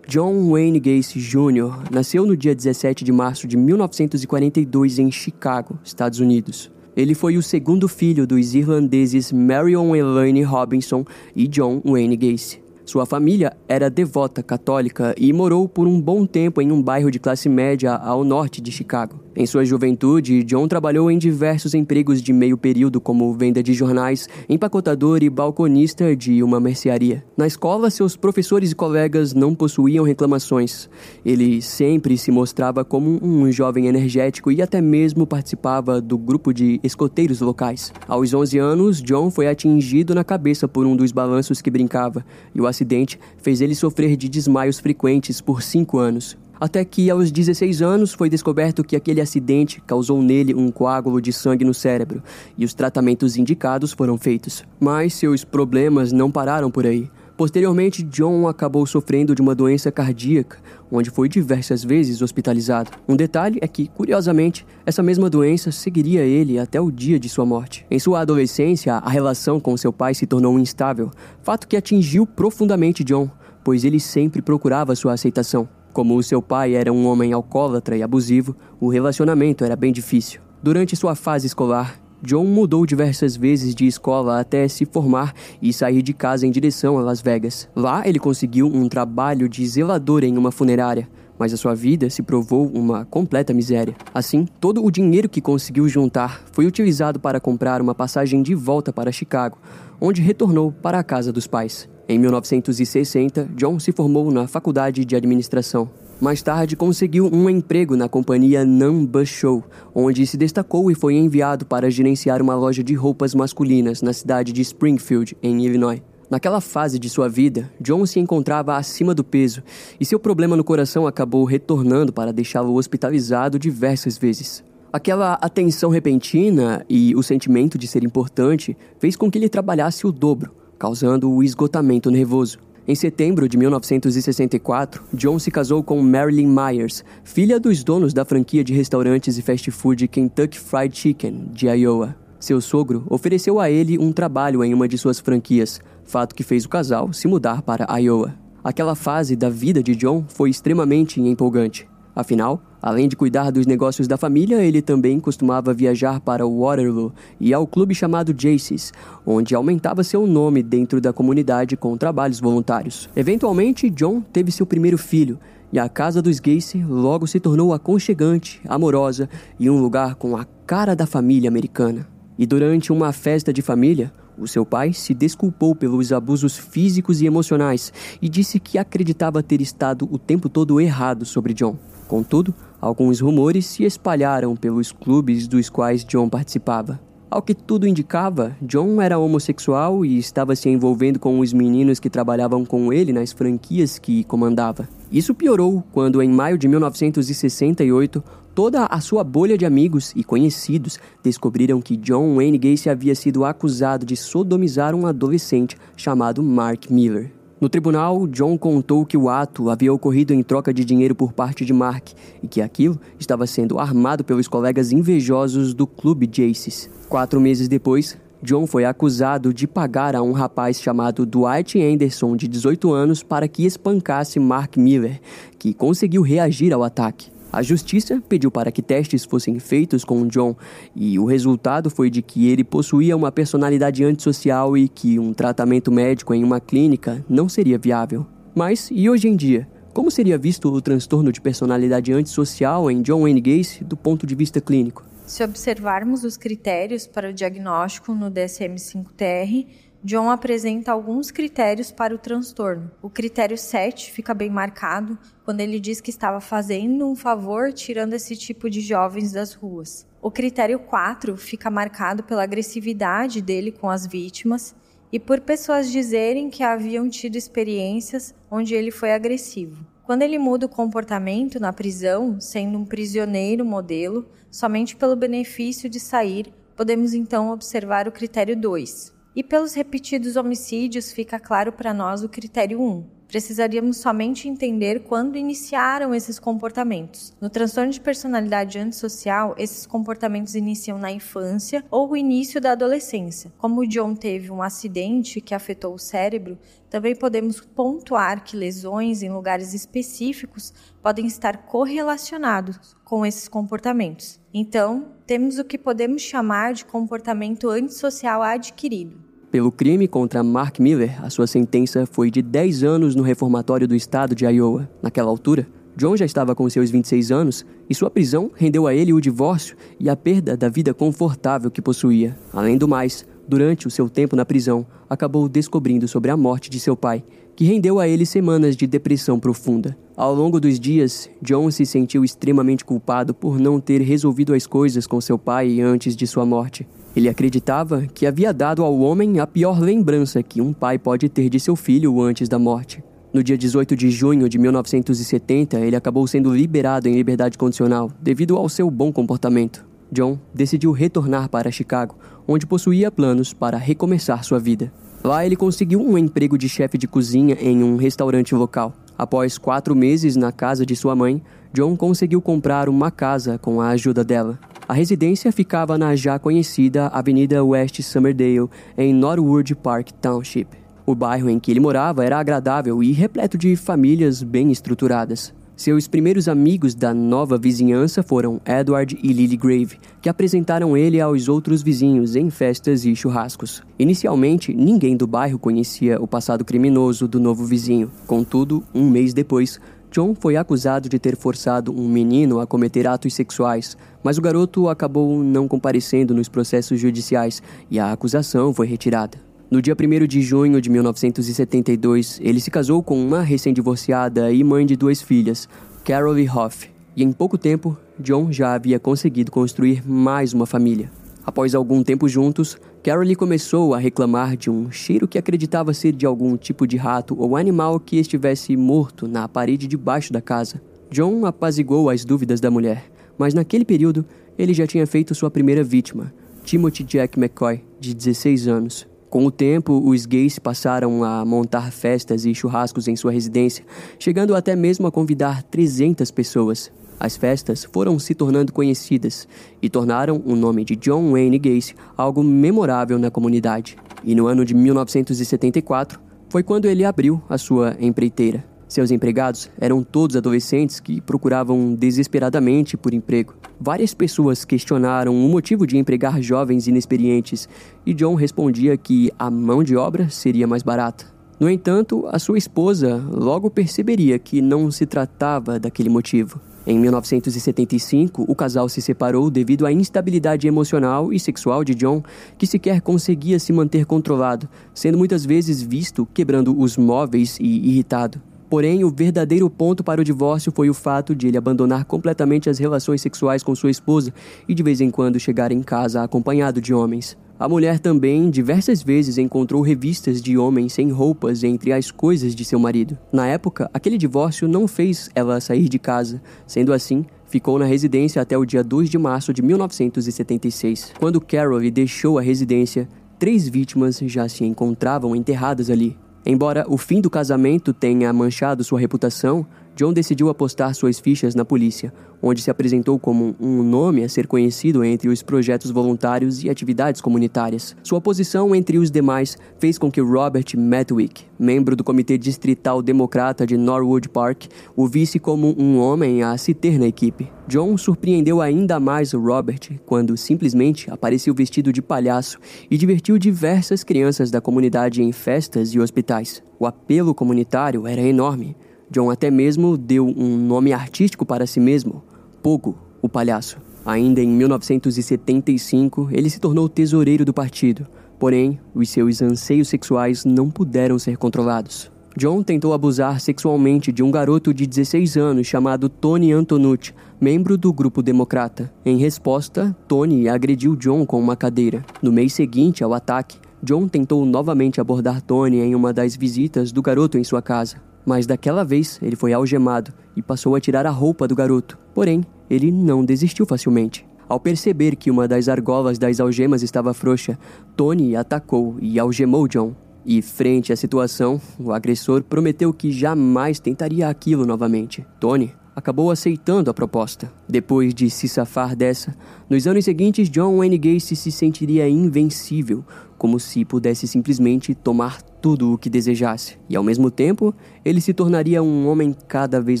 A: John Wayne Gacy Jr. nasceu no dia 17 de março de 1942 em Chicago, Estados Unidos. Ele foi o segundo filho dos irlandeses Marion Elaine Robinson e John Wayne Gacy. Sua família era devota católica e morou por um bom tempo em um bairro de classe média ao norte de Chicago. Em sua juventude, John trabalhou em diversos empregos de meio período, como venda de jornais, empacotador e balconista de uma mercearia. Na escola, seus professores e colegas não possuíam reclamações. Ele sempre se mostrava como um jovem energético e até mesmo participava do grupo de escoteiros locais. Aos 11 anos, John foi atingido na cabeça por um dos balanços que brincava, e o acidente fez ele sofrer de desmaios frequentes por cinco anos. Até que, aos 16 anos, foi descoberto que aquele acidente causou nele um coágulo de sangue no cérebro e os tratamentos indicados foram feitos. Mas seus problemas não pararam por aí. Posteriormente, John acabou sofrendo de uma doença cardíaca, onde foi diversas vezes hospitalizado. Um detalhe é que, curiosamente, essa mesma doença seguiria ele até o dia de sua morte. Em sua adolescência, a relação com seu pai se tornou instável, fato que atingiu profundamente John, pois ele sempre procurava sua aceitação. Como seu pai era um homem alcoólatra e abusivo, o relacionamento era bem difícil. Durante sua fase escolar, John mudou diversas vezes de escola até se formar e sair de casa em direção a Las Vegas. Lá, ele conseguiu um trabalho de zelador em uma funerária, mas a sua vida se provou uma completa miséria. Assim, todo o dinheiro que conseguiu juntar foi utilizado para comprar uma passagem de volta para Chicago, onde retornou para a casa dos pais. Em 1960, John se formou na faculdade de administração. Mais tarde, conseguiu um emprego na companhia Number Show, onde se destacou e foi enviado para gerenciar uma loja de roupas masculinas na cidade de Springfield, em Illinois. Naquela fase de sua vida, John se encontrava acima do peso e seu problema no coração acabou retornando para deixá-lo hospitalizado diversas vezes. Aquela atenção repentina e o sentimento de ser importante fez com que ele trabalhasse o dobro causando o esgotamento nervoso. Em setembro de 1964, John se casou com Marilyn Myers, filha dos donos da franquia de restaurantes e fast food Kentucky Fried Chicken, de Iowa. Seu sogro ofereceu a ele um trabalho em uma de suas franquias, fato que fez o casal se mudar para Iowa. Aquela fase da vida de John foi extremamente empolgante. Afinal, além de cuidar dos negócios da família, ele também costumava viajar para Waterloo e ao clube chamado Jaycees, onde aumentava seu nome dentro da comunidade com trabalhos voluntários. Eventualmente, John teve seu primeiro filho, e a casa dos Gacy logo se tornou aconchegante, amorosa e um lugar com a cara da família americana. E durante uma festa de família, o seu pai se desculpou pelos abusos físicos e emocionais e disse que acreditava ter estado o tempo todo errado sobre John. Contudo, alguns rumores se espalharam pelos clubes dos quais John participava. Ao que tudo indicava, John era homossexual e estava se envolvendo com os meninos que trabalhavam com ele nas franquias que comandava. Isso piorou quando, em maio de 1968, toda a sua bolha de amigos e conhecidos descobriram que John Wayne Gacy havia sido acusado de sodomizar um adolescente chamado Mark Miller. No tribunal, John contou que o ato havia ocorrido em troca de dinheiro por parte de Mark e que aquilo estava sendo armado pelos colegas invejosos do clube Jaces. Quatro meses depois, John foi acusado de pagar a um rapaz chamado Dwight Anderson, de 18 anos, para que espancasse Mark Miller, que conseguiu reagir ao ataque. A justiça pediu para que testes fossem feitos com John e o resultado foi de que ele possuía uma personalidade antissocial e que um tratamento médico em uma clínica não seria viável. Mas e hoje em dia? como seria visto o transtorno de personalidade antissocial em John Wayne Gacy do ponto de vista clínico?
B: Se observarmos os critérios para o diagnóstico no DSM-5-TR, John apresenta alguns critérios para o transtorno. O critério 7 fica bem marcado quando ele diz que estava fazendo um favor tirando esse tipo de jovens das ruas. O critério 4 fica marcado pela agressividade dele com as vítimas e por pessoas dizerem que haviam tido experiências onde ele foi agressivo. Quando ele muda o comportamento na prisão, sendo um prisioneiro modelo, somente pelo benefício de sair, podemos então observar o critério 2. E pelos repetidos homicídios fica claro para nós o critério 1. Precisaríamos somente entender quando iniciaram esses comportamentos. No transtorno de personalidade antissocial, esses comportamentos iniciam na infância ou o início da adolescência. Como o John teve um acidente que afetou o cérebro, também podemos pontuar que lesões em lugares específicos podem estar correlacionados com esses comportamentos. Então, temos o que podemos chamar de comportamento antissocial adquirido.
A: Pelo crime contra Mark Miller, a sua sentença foi de 10 anos no reformatório do estado de Iowa. Naquela altura, John já estava com seus 26 anos e sua prisão rendeu a ele o divórcio e a perda da vida confortável que possuía. Além do mais, durante o seu tempo na prisão, acabou descobrindo sobre a morte de seu pai, que rendeu a ele semanas de depressão profunda. Ao longo dos dias, John se sentiu extremamente culpado por não ter resolvido as coisas com seu pai antes de sua morte. Ele acreditava que havia dado ao homem a pior lembrança que um pai pode ter de seu filho antes da morte. No dia 18 de junho de 1970, ele acabou sendo liberado em liberdade condicional devido ao seu bom comportamento. John decidiu retornar para Chicago, onde possuía planos para recomeçar sua vida. Lá ele conseguiu um emprego de chefe de cozinha em um restaurante local. Após quatro meses na casa de sua mãe, John conseguiu comprar uma casa com a ajuda dela. A residência ficava na já conhecida Avenida West Summerdale, em Norwood Park Township. O bairro em que ele morava era agradável e repleto de famílias bem estruturadas. Seus primeiros amigos da nova vizinhança foram Edward e Lily Grave, que apresentaram ele aos outros vizinhos em festas e churrascos. Inicialmente, ninguém do bairro conhecia o passado criminoso do novo vizinho. Contudo, um mês depois, John foi acusado de ter forçado um menino a cometer atos sexuais, mas o garoto acabou não comparecendo nos processos judiciais e a acusação foi retirada. No dia 1 de junho de 1972, ele se casou com uma recém-divorciada e mãe de duas filhas, Carol Hoff, e em pouco tempo, John já havia conseguido construir mais uma família. Após algum tempo juntos, Carol começou a reclamar de um cheiro que acreditava ser de algum tipo de rato ou animal que estivesse morto na parede debaixo da casa. John apaziguou as dúvidas da mulher, mas naquele período ele já tinha feito sua primeira vítima, Timothy Jack McCoy, de 16 anos. Com o tempo, os gays passaram a montar festas e churrascos em sua residência, chegando até mesmo a convidar 300 pessoas. As festas foram se tornando conhecidas e tornaram o nome de John Wayne Gacy algo memorável na comunidade. E no ano de 1974 foi quando ele abriu a sua empreiteira. Seus empregados eram todos adolescentes que procuravam desesperadamente por emprego. Várias pessoas questionaram o motivo de empregar jovens inexperientes e John respondia que a mão de obra seria mais barata. No entanto, a sua esposa logo perceberia que não se tratava daquele motivo. Em 1975, o casal se separou devido à instabilidade emocional e sexual de John, que sequer conseguia se manter controlado, sendo muitas vezes visto quebrando os móveis e irritado. Porém, o verdadeiro ponto para o divórcio foi o fato de ele abandonar completamente as relações sexuais com sua esposa e de vez em quando chegar em casa acompanhado de homens. A mulher também diversas vezes encontrou revistas de homens sem roupas entre as coisas de seu marido. Na época, aquele divórcio não fez ela sair de casa. Sendo assim, ficou na residência até o dia 2 de março de 1976. Quando Carol deixou a residência, três vítimas já se encontravam enterradas ali. Embora o fim do casamento tenha manchado sua reputação, John decidiu apostar suas fichas na polícia, onde se apresentou como um nome a ser conhecido entre os projetos voluntários e atividades comunitárias. Sua posição entre os demais fez com que Robert Matwick, membro do Comitê Distrital Democrata de Norwood Park, o visse como um homem a se ter na equipe. John surpreendeu ainda mais Robert quando simplesmente apareceu vestido de palhaço e divertiu diversas crianças da comunidade em festas e hospitais. O apelo comunitário era enorme John até mesmo deu um nome artístico para si mesmo: Pogo, o palhaço. Ainda em 1975, ele se tornou tesoureiro do partido, porém, os seus anseios sexuais não puderam ser controlados. John tentou abusar sexualmente de um garoto de 16 anos chamado Tony Antonucci, membro do grupo democrata. Em resposta, Tony agrediu John com uma cadeira. No mês seguinte ao ataque, John tentou novamente abordar Tony em uma das visitas do garoto em sua casa. Mas daquela vez ele foi algemado e passou a tirar a roupa do garoto. Porém, ele não desistiu facilmente. Ao perceber que uma das argolas das algemas estava frouxa, Tony atacou e algemou John. E, frente à situação, o agressor prometeu que jamais tentaria aquilo novamente. Tony acabou aceitando a proposta. Depois de se safar dessa, nos anos seguintes, John Wayne Gacy se sentiria invencível, como se pudesse simplesmente tomar tudo o que desejasse. E ao mesmo tempo, ele se tornaria um homem cada vez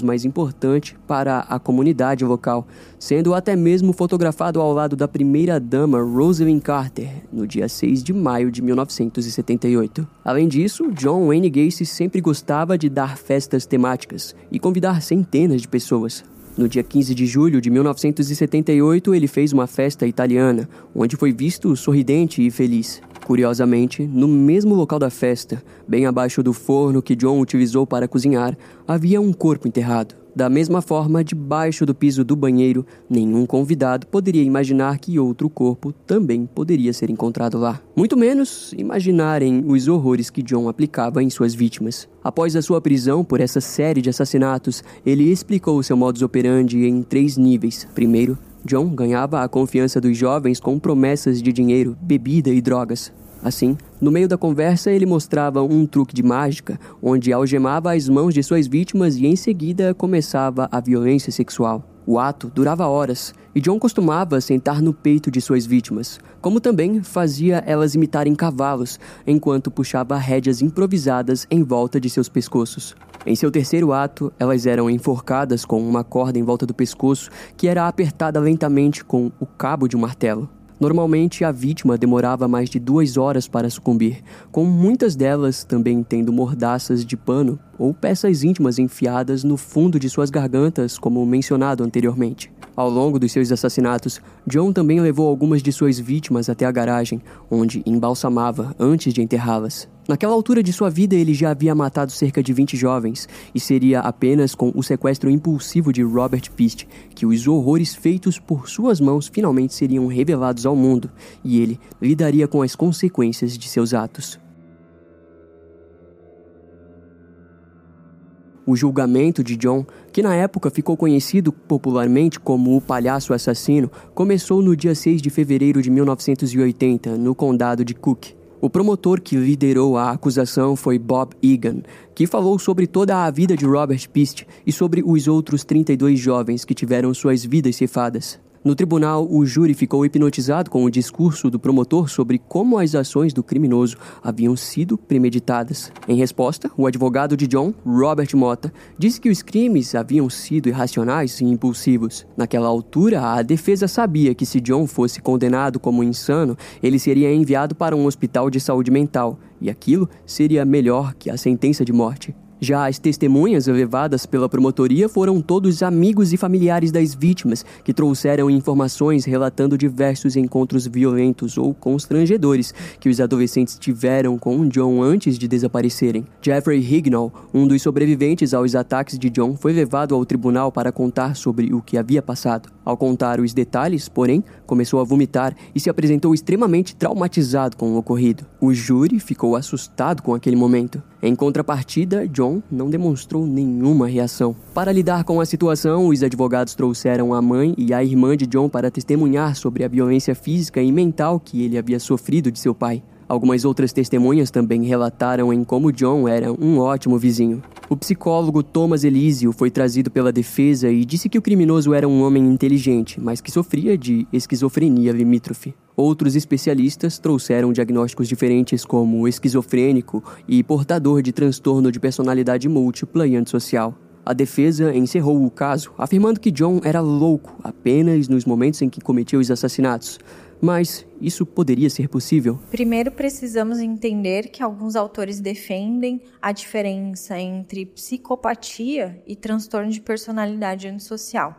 A: mais importante para a comunidade local, sendo até mesmo fotografado ao lado da primeira-dama Rosalind Carter no dia 6 de maio de 1978. Além disso, John Wayne Gacy sempre gostava de dar festas temáticas e convidar centenas de pessoas. No dia 15 de julho de 1978, ele fez uma festa italiana, onde foi visto sorridente e feliz. Curiosamente, no mesmo local da festa, bem abaixo do forno que John utilizou para cozinhar, havia um corpo enterrado. Da mesma forma, debaixo do piso do banheiro, nenhum convidado poderia imaginar que outro corpo também poderia ser encontrado lá. Muito menos imaginarem os horrores que John aplicava em suas vítimas. Após a sua prisão por essa série de assassinatos, ele explicou seu modus operandi em três níveis. Primeiro, John ganhava a confiança dos jovens com promessas de dinheiro, bebida e drogas. Assim, no meio da conversa, ele mostrava um truque de mágica, onde algemava as mãos de suas vítimas e em seguida começava a violência sexual. O ato durava horas e John costumava sentar no peito de suas vítimas, como também fazia elas imitarem cavalos enquanto puxava rédeas improvisadas em volta de seus pescoços. Em seu terceiro ato, elas eram enforcadas com uma corda em volta do pescoço que era apertada lentamente com o cabo de um martelo. Normalmente, a vítima demorava mais de duas horas para sucumbir, com muitas delas também tendo mordaças de pano ou peças íntimas enfiadas no fundo de suas gargantas, como mencionado anteriormente. Ao longo dos seus assassinatos, John também levou algumas de suas vítimas até a garagem, onde embalsamava antes de enterrá-las. Naquela altura de sua vida, ele já havia matado cerca de 20 jovens, e seria apenas com o sequestro impulsivo de Robert Pist que os horrores feitos por suas mãos finalmente seriam revelados ao mundo, e ele lidaria com as consequências de seus atos. O julgamento de John, que na época ficou conhecido popularmente como o Palhaço Assassino, começou no dia 6 de fevereiro de 1980, no condado de Cook. O promotor que liderou a acusação foi Bob Egan, que falou sobre toda a vida de Robert Pist e sobre os outros 32 jovens que tiveram suas vidas cefadas. No tribunal, o júri ficou hipnotizado com o discurso do promotor sobre como as ações do criminoso haviam sido premeditadas. Em resposta, o advogado de John, Robert Mota, disse que os crimes haviam sido irracionais e impulsivos. Naquela altura, a defesa sabia que se John fosse condenado como insano, ele seria enviado para um hospital de saúde mental, e aquilo seria melhor que a sentença de morte. Já as testemunhas levadas pela promotoria foram todos amigos e familiares das vítimas, que trouxeram informações relatando diversos encontros violentos ou constrangedores que os adolescentes tiveram com John antes de desaparecerem. Jeffrey Hignall, um dos sobreviventes aos ataques de John, foi levado ao tribunal para contar sobre o que havia passado. Ao contar os detalhes, porém, começou a vomitar e se apresentou extremamente traumatizado com o ocorrido. O júri ficou assustado com aquele momento. Em contrapartida, John não demonstrou nenhuma reação. Para lidar com a situação, os advogados trouxeram a mãe e a irmã de John para testemunhar sobre a violência física e mental que ele havia sofrido de seu pai. Algumas outras testemunhas também relataram em como John era um ótimo vizinho. O psicólogo Thomas Elísio foi trazido pela defesa e disse que o criminoso era um homem inteligente, mas que sofria de esquizofrenia limítrofe. Outros especialistas trouxeram diagnósticos diferentes como esquizofrênico e portador de transtorno de personalidade múltipla e antissocial. A defesa encerrou o caso, afirmando que John era louco apenas nos momentos em que cometia os assassinatos, Mas isso poderia ser possível?
B: Primeiro, precisamos entender que alguns autores defendem a diferença entre psicopatia e transtorno de personalidade antissocial.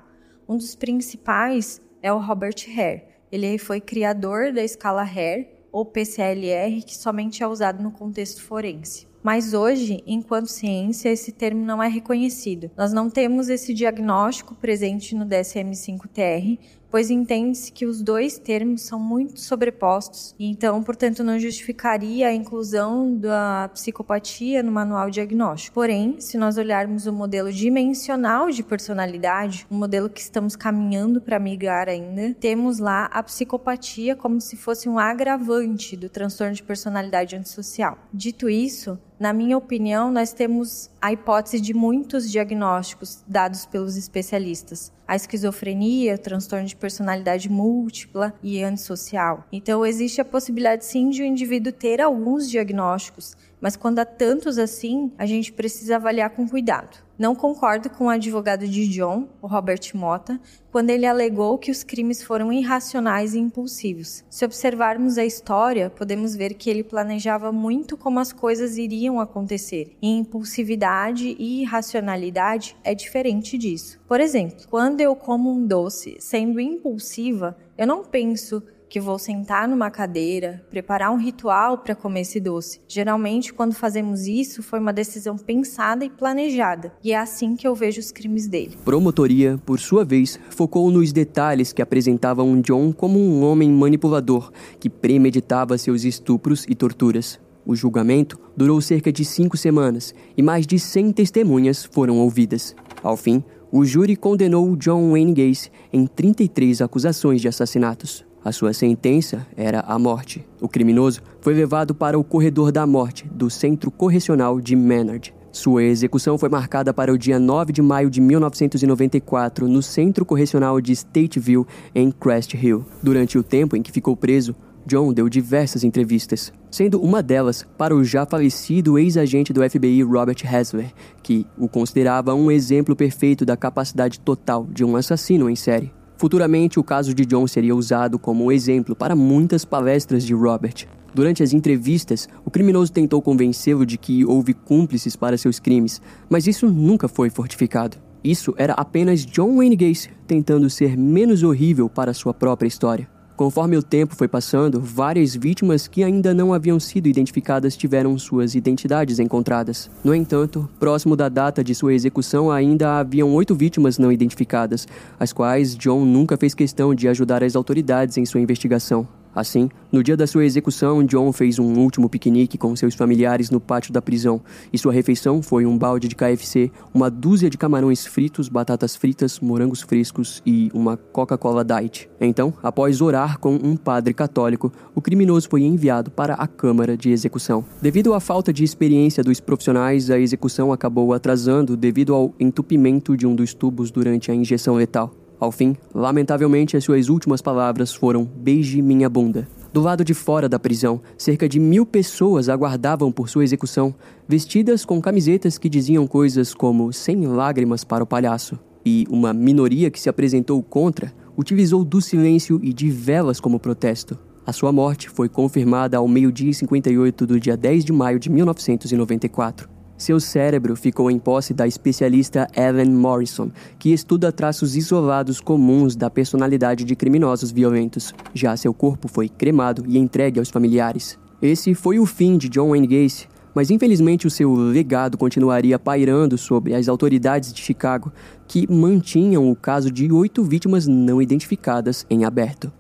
B: Um dos principais é o Robert Hare. Ele foi criador da escala Hare, ou PCLR, que somente é usado no contexto forense. Mas hoje, enquanto ciência, esse termo não é reconhecido. Nós não temos esse diagnóstico presente no DSM-5-TR, pois entende-se que os dois termos são muito sobrepostos e então, portanto, não justificaria a inclusão da psicopatia no manual diagnóstico. Porém, se nós olharmos o modelo dimensional de personalidade, um modelo que estamos caminhando para migrar ainda, temos lá a psicopatia como se fosse um agravante do transtorno de personalidade antissocial. Dito isso, na minha opinião, nós temos a hipótese de muitos diagnósticos dados pelos especialistas. A esquizofrenia, o transtorno de personalidade múltipla e antissocial. Então, existe a possibilidade sim de o um indivíduo ter alguns diagnósticos, mas quando há tantos assim, a gente precisa avaliar com cuidado. Não concordo com o advogado de John, o Robert Mota, quando ele alegou que os crimes foram irracionais e impulsivos. Se observarmos a história, podemos ver que ele planejava muito como as coisas iriam acontecer. E impulsividade e irracionalidade é diferente disso. Por exemplo, quando eu como um doce sendo impulsiva, eu não penso que vou sentar numa cadeira, preparar um ritual para comer esse doce. Geralmente, quando fazemos isso, foi uma decisão pensada e planejada, e é assim que eu vejo os crimes dele.
A: Promotoria, por sua vez, focou nos detalhes que apresentavam John como um homem manipulador que premeditava seus estupros e torturas. O julgamento durou cerca de cinco semanas e mais de 100 testemunhas foram ouvidas. Ao fim, o júri condenou John Wayne Gacy em 33 acusações de assassinatos. A sua sentença era a morte. O criminoso foi levado para o corredor da morte do Centro Correcional de Maynard. Sua execução foi marcada para o dia 9 de maio de 1994 no Centro Correcional de Stateville, em Crest Hill. Durante o tempo em que ficou preso, John deu diversas entrevistas, sendo uma delas para o já falecido ex-agente do FBI Robert Hasler, que o considerava um exemplo perfeito da capacidade total de um assassino em série. Futuramente, o caso de John seria usado como exemplo para muitas palestras de Robert. Durante as entrevistas, o criminoso tentou convencê-lo de que houve cúmplices para seus crimes, mas isso nunca foi fortificado. Isso era apenas John Wayne Gacy tentando ser menos horrível para sua própria história. Conforme o tempo foi passando, várias vítimas que ainda não haviam sido identificadas tiveram suas identidades encontradas. No entanto, próximo da data de sua execução, ainda haviam oito vítimas não identificadas, as quais John nunca fez questão de ajudar as autoridades em sua investigação. Assim, no dia da sua execução, John fez um último piquenique com seus familiares no pátio da prisão, e sua refeição foi um balde de KFC, uma dúzia de camarões fritos, batatas fritas, morangos frescos e uma Coca-Cola Diet. Então, após orar com um padre católico, o criminoso foi enviado para a câmara de execução. Devido à falta de experiência dos profissionais, a execução acabou atrasando devido ao entupimento de um dos tubos durante a injeção letal. Ao fim, lamentavelmente, as suas últimas palavras foram: Beije minha bunda. Do lado de fora da prisão, cerca de mil pessoas aguardavam por sua execução, vestidas com camisetas que diziam coisas como sem lágrimas para o palhaço. E uma minoria que se apresentou contra utilizou do silêncio e de velas como protesto. A sua morte foi confirmada ao meio-dia e 58 do dia 10 de maio de 1994. Seu cérebro ficou em posse da especialista Ellen Morrison, que estuda traços isolados comuns da personalidade de criminosos violentos. Já seu corpo foi cremado e entregue aos familiares. Esse foi o fim de John Wayne Gacy, mas infelizmente o seu legado continuaria pairando sobre as autoridades de Chicago, que mantinham o caso de oito vítimas não identificadas em aberto.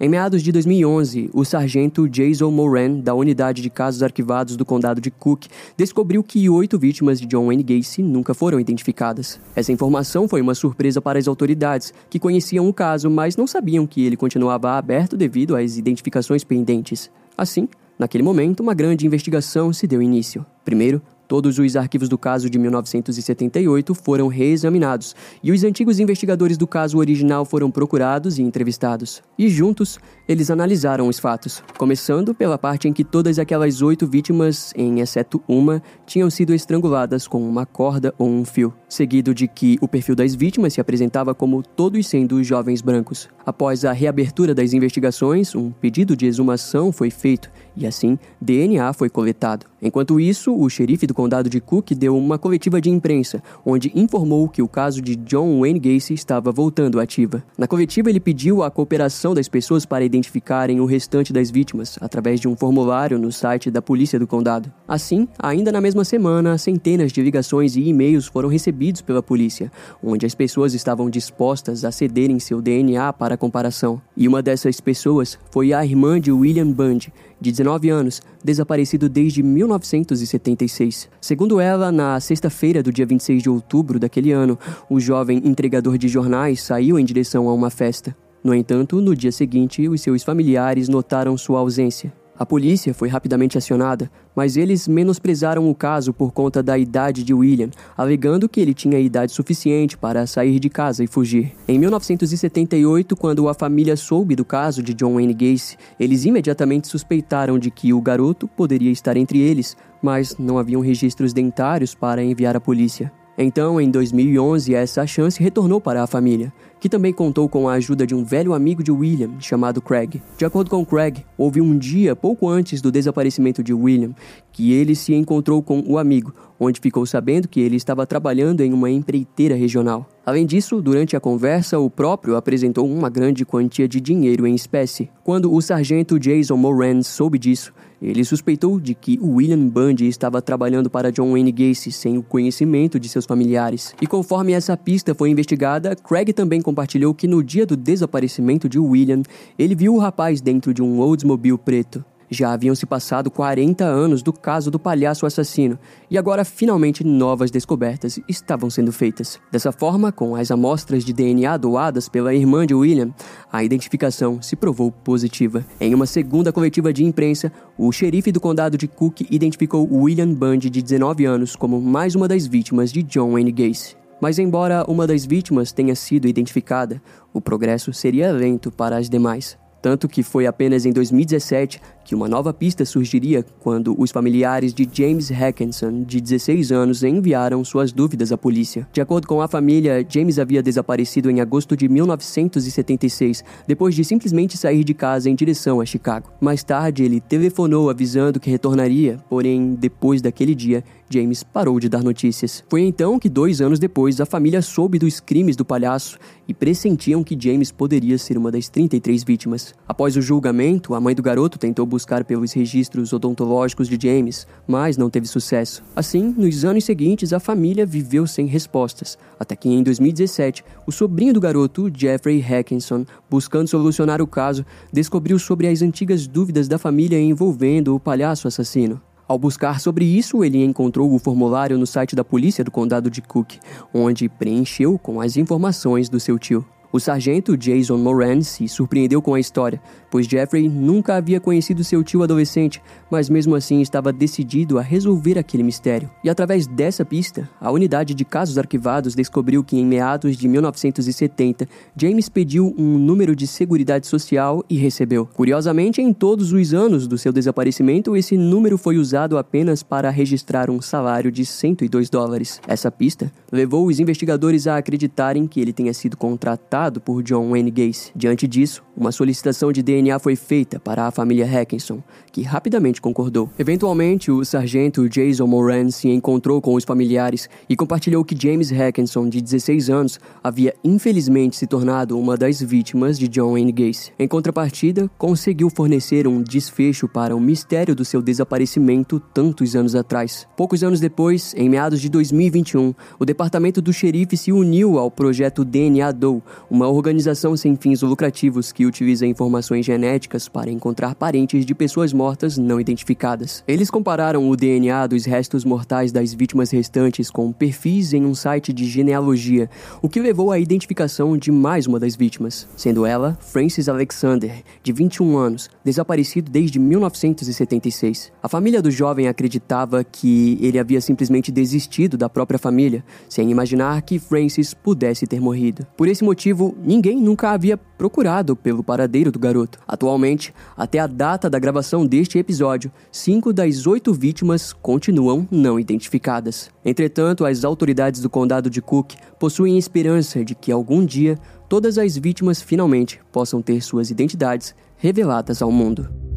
A: Em meados de 2011, o sargento Jason Moran, da unidade de casos arquivados do condado de Cook, descobriu que oito vítimas de John Wayne Gacy nunca foram identificadas. Essa informação foi uma surpresa para as autoridades, que conheciam o caso, mas não sabiam que ele continuava aberto devido às identificações pendentes. Assim, naquele momento, uma grande investigação se deu início. Primeiro, Todos os arquivos do caso de 1978 foram reexaminados e os antigos investigadores do caso original foram procurados e entrevistados. E juntos, eles analisaram os fatos, começando pela parte em que todas aquelas oito vítimas, em exceto uma, tinham sido estranguladas com uma corda ou um fio, seguido de que o perfil das vítimas se apresentava como todos sendo jovens brancos. Após a reabertura das investigações, um pedido de exumação foi feito e assim DNA foi coletado. Enquanto isso, o xerife do condado de Cook deu uma coletiva de imprensa, onde informou que o caso de John Wayne Gacy estava voltando ativa. Na coletiva, ele pediu a cooperação das pessoas para identificarem o restante das vítimas através de um formulário no site da polícia do condado. Assim, ainda na mesma semana, centenas de ligações e e-mails foram recebidos pela polícia, onde as pessoas estavam dispostas a cederem seu DNA para comparação. E uma dessas pessoas foi a irmã de William Bundy, de 19 anos, desaparecido desde 1976. Segundo ela, na sexta-feira do dia 26 de outubro daquele ano, o jovem entregador de jornais saiu em direção a uma festa. No entanto, no dia seguinte, os seus familiares notaram sua ausência. A polícia foi rapidamente acionada, mas eles menosprezaram o caso por conta da idade de William, alegando que ele tinha idade suficiente para sair de casa e fugir. Em 1978, quando a família soube do caso de John Wayne Gacy, eles imediatamente suspeitaram de que o garoto poderia estar entre eles, mas não haviam registros dentários para enviar à polícia. Então, em 2011, essa chance retornou para a família, que também contou com a ajuda de um velho amigo de William, chamado Craig. De acordo com Craig, houve um dia pouco antes do desaparecimento de William que ele se encontrou com o amigo, onde ficou sabendo que ele estava trabalhando em uma empreiteira regional. Além disso, durante a conversa, o próprio apresentou uma grande quantia de dinheiro em espécie. Quando o sargento Jason Moran soube disso, ele suspeitou de que William Bundy estava trabalhando para John Wayne Gacy sem o conhecimento de seus familiares. E conforme essa pista foi investigada, Craig também compartilhou que no dia do desaparecimento de William, ele viu o rapaz dentro de um Oldsmobile preto. Já haviam se passado 40 anos do caso do palhaço assassino e agora finalmente novas descobertas estavam sendo feitas. Dessa forma, com as amostras de DNA doadas pela irmã de William, a identificação se provou positiva. Em uma segunda coletiva de imprensa, o xerife do condado de Cook identificou William Bundy, de 19 anos, como mais uma das vítimas de John Wayne Gacy. Mas, embora uma das vítimas tenha sido identificada, o progresso seria lento para as demais. Tanto que foi apenas em 2017 que uma nova pista surgiria quando os familiares de James Hackinson, de 16 anos, enviaram suas dúvidas à polícia. De acordo com a família, James havia desaparecido em agosto de 1976, depois de simplesmente sair de casa em direção a Chicago. Mais tarde, ele telefonou avisando que retornaria, porém, depois daquele dia, James parou de dar notícias. Foi então que, dois anos depois, a família soube dos crimes do palhaço e pressentiam que James poderia ser uma das 33 vítimas. Após o julgamento, a mãe do garoto tentou buscar pelos registros odontológicos de James, mas não teve sucesso. Assim, nos anos seguintes, a família viveu sem respostas, até que em 2017, o sobrinho do garoto, Jeffrey Hackinson, buscando solucionar o caso, descobriu sobre as antigas dúvidas da família envolvendo o palhaço assassino. Ao buscar sobre isso, ele encontrou o formulário no site da polícia do condado de Cook, onde preencheu com as informações do seu tio. O sargento Jason Moran se surpreendeu com a história, pois Jeffrey nunca havia conhecido seu tio adolescente, mas mesmo assim estava decidido a resolver aquele mistério. E através dessa pista, a unidade de casos arquivados descobriu que em meados de 1970, James pediu um número de seguridade social e recebeu. Curiosamente, em todos os anos do seu desaparecimento, esse número foi usado apenas para registrar um salário de 102 dólares. Essa pista levou os investigadores a acreditarem que ele tenha sido contratado por John Wayne Gacy. Diante disso, uma solicitação de DNA foi feita para a família Hackinson, que rapidamente concordou. Eventualmente, o sargento Jason Moran se encontrou com os familiares e compartilhou que James Hackinson, de 16 anos, havia infelizmente se tornado uma das vítimas de John Wayne Gacy. Em contrapartida, conseguiu fornecer um desfecho para o mistério do seu desaparecimento tantos anos atrás. Poucos anos depois, em meados de 2021, o departamento do xerife se uniu ao projeto DNA Doe, uma organização sem fins lucrativos que utiliza informações genéticas para encontrar parentes de pessoas mortas não identificadas. Eles compararam o DNA dos restos mortais das vítimas restantes com perfis em um site de genealogia, o que levou à identificação de mais uma das vítimas, sendo ela Francis Alexander, de 21 anos, desaparecido desde 1976. A família do jovem acreditava que ele havia simplesmente desistido da própria família, sem imaginar que Francis pudesse ter morrido. Por esse motivo, ninguém nunca havia procurado pelo paradeiro do garoto. Atualmente, até a data da gravação deste episódio, cinco das oito vítimas continuam não identificadas. Entretanto, as autoridades do condado de Cook possuem esperança de que algum dia todas as vítimas finalmente possam ter suas identidades reveladas ao mundo.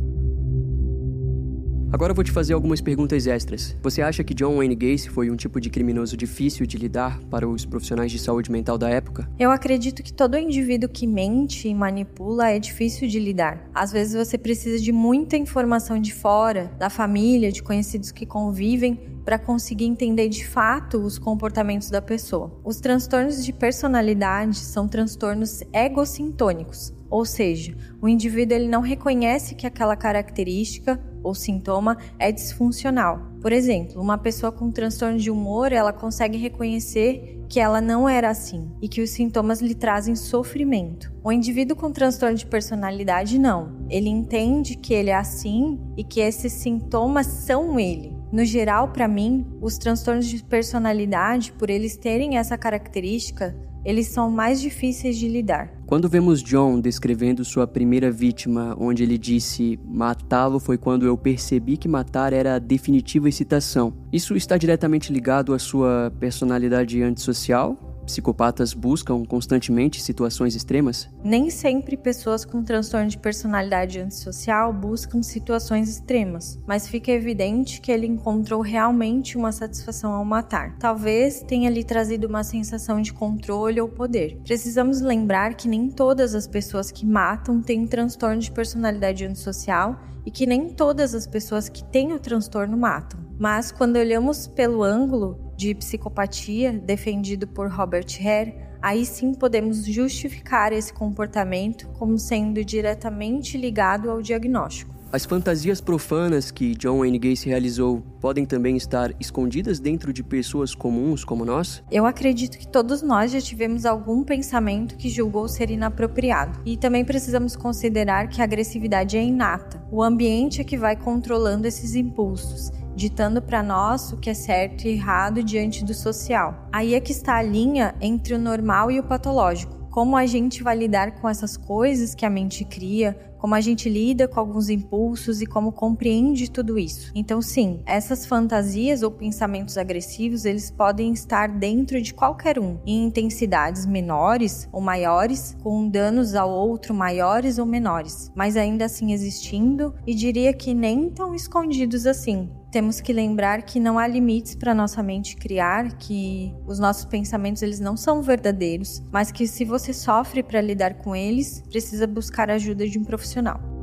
A: Agora eu vou te fazer algumas perguntas extras. Você acha que John Wayne Gacy foi um tipo de criminoso difícil de lidar para os profissionais de saúde mental da época?
B: Eu acredito que todo indivíduo que mente e manipula é difícil de lidar. Às vezes você precisa de muita informação de fora, da família, de conhecidos que convivem, para conseguir entender de fato os comportamentos da pessoa. Os transtornos de personalidade são transtornos egocintônicos, ou seja, o indivíduo ele não reconhece que aquela característica ou sintoma é disfuncional. Por exemplo, uma pessoa com transtorno de humor, ela consegue reconhecer que ela não era assim e que os sintomas lhe trazem sofrimento. O indivíduo com transtorno de personalidade não. Ele entende que ele é assim e que esses sintomas são ele. No geral, para mim, os transtornos de personalidade, por eles terem essa característica, eles são mais difíceis de lidar.
A: Quando vemos John descrevendo sua primeira vítima, onde ele disse: Matá-lo foi quando eu percebi que matar era a definitiva excitação, isso está diretamente ligado à sua personalidade antissocial? Psicopatas buscam constantemente situações extremas?
B: Nem sempre pessoas com transtorno de personalidade antissocial buscam situações extremas, mas fica evidente que ele encontrou realmente uma satisfação ao matar. Talvez tenha lhe trazido uma sensação de controle ou poder. Precisamos lembrar que nem todas as pessoas que matam têm transtorno de personalidade antissocial e que nem todas as pessoas que têm o transtorno matam. Mas quando olhamos pelo ângulo de psicopatia defendido por Robert Hare, aí sim podemos justificar esse comportamento como sendo diretamente ligado ao diagnóstico.
A: As fantasias profanas que John Wayne Gacy realizou podem também estar escondidas dentro de pessoas comuns como nós?
B: Eu acredito que todos nós já tivemos algum pensamento que julgou ser inapropriado. E também precisamos considerar que a agressividade é inata. O ambiente é que vai controlando esses impulsos ditando para nós o que é certo e errado diante do social. Aí é que está a linha entre o normal e o patológico. Como a gente vai lidar com essas coisas que a mente cria, como a gente lida com alguns impulsos e como compreende tudo isso. Então, sim, essas fantasias ou pensamentos agressivos, eles podem estar dentro de qualquer um, em intensidades menores ou maiores, com danos ao outro maiores ou menores, mas ainda assim existindo e diria que nem tão escondidos assim, temos que lembrar que não há limites para nossa mente criar, que os nossos pensamentos eles não são verdadeiros, mas que se você sofre para lidar com eles, precisa buscar a ajuda de um profissional.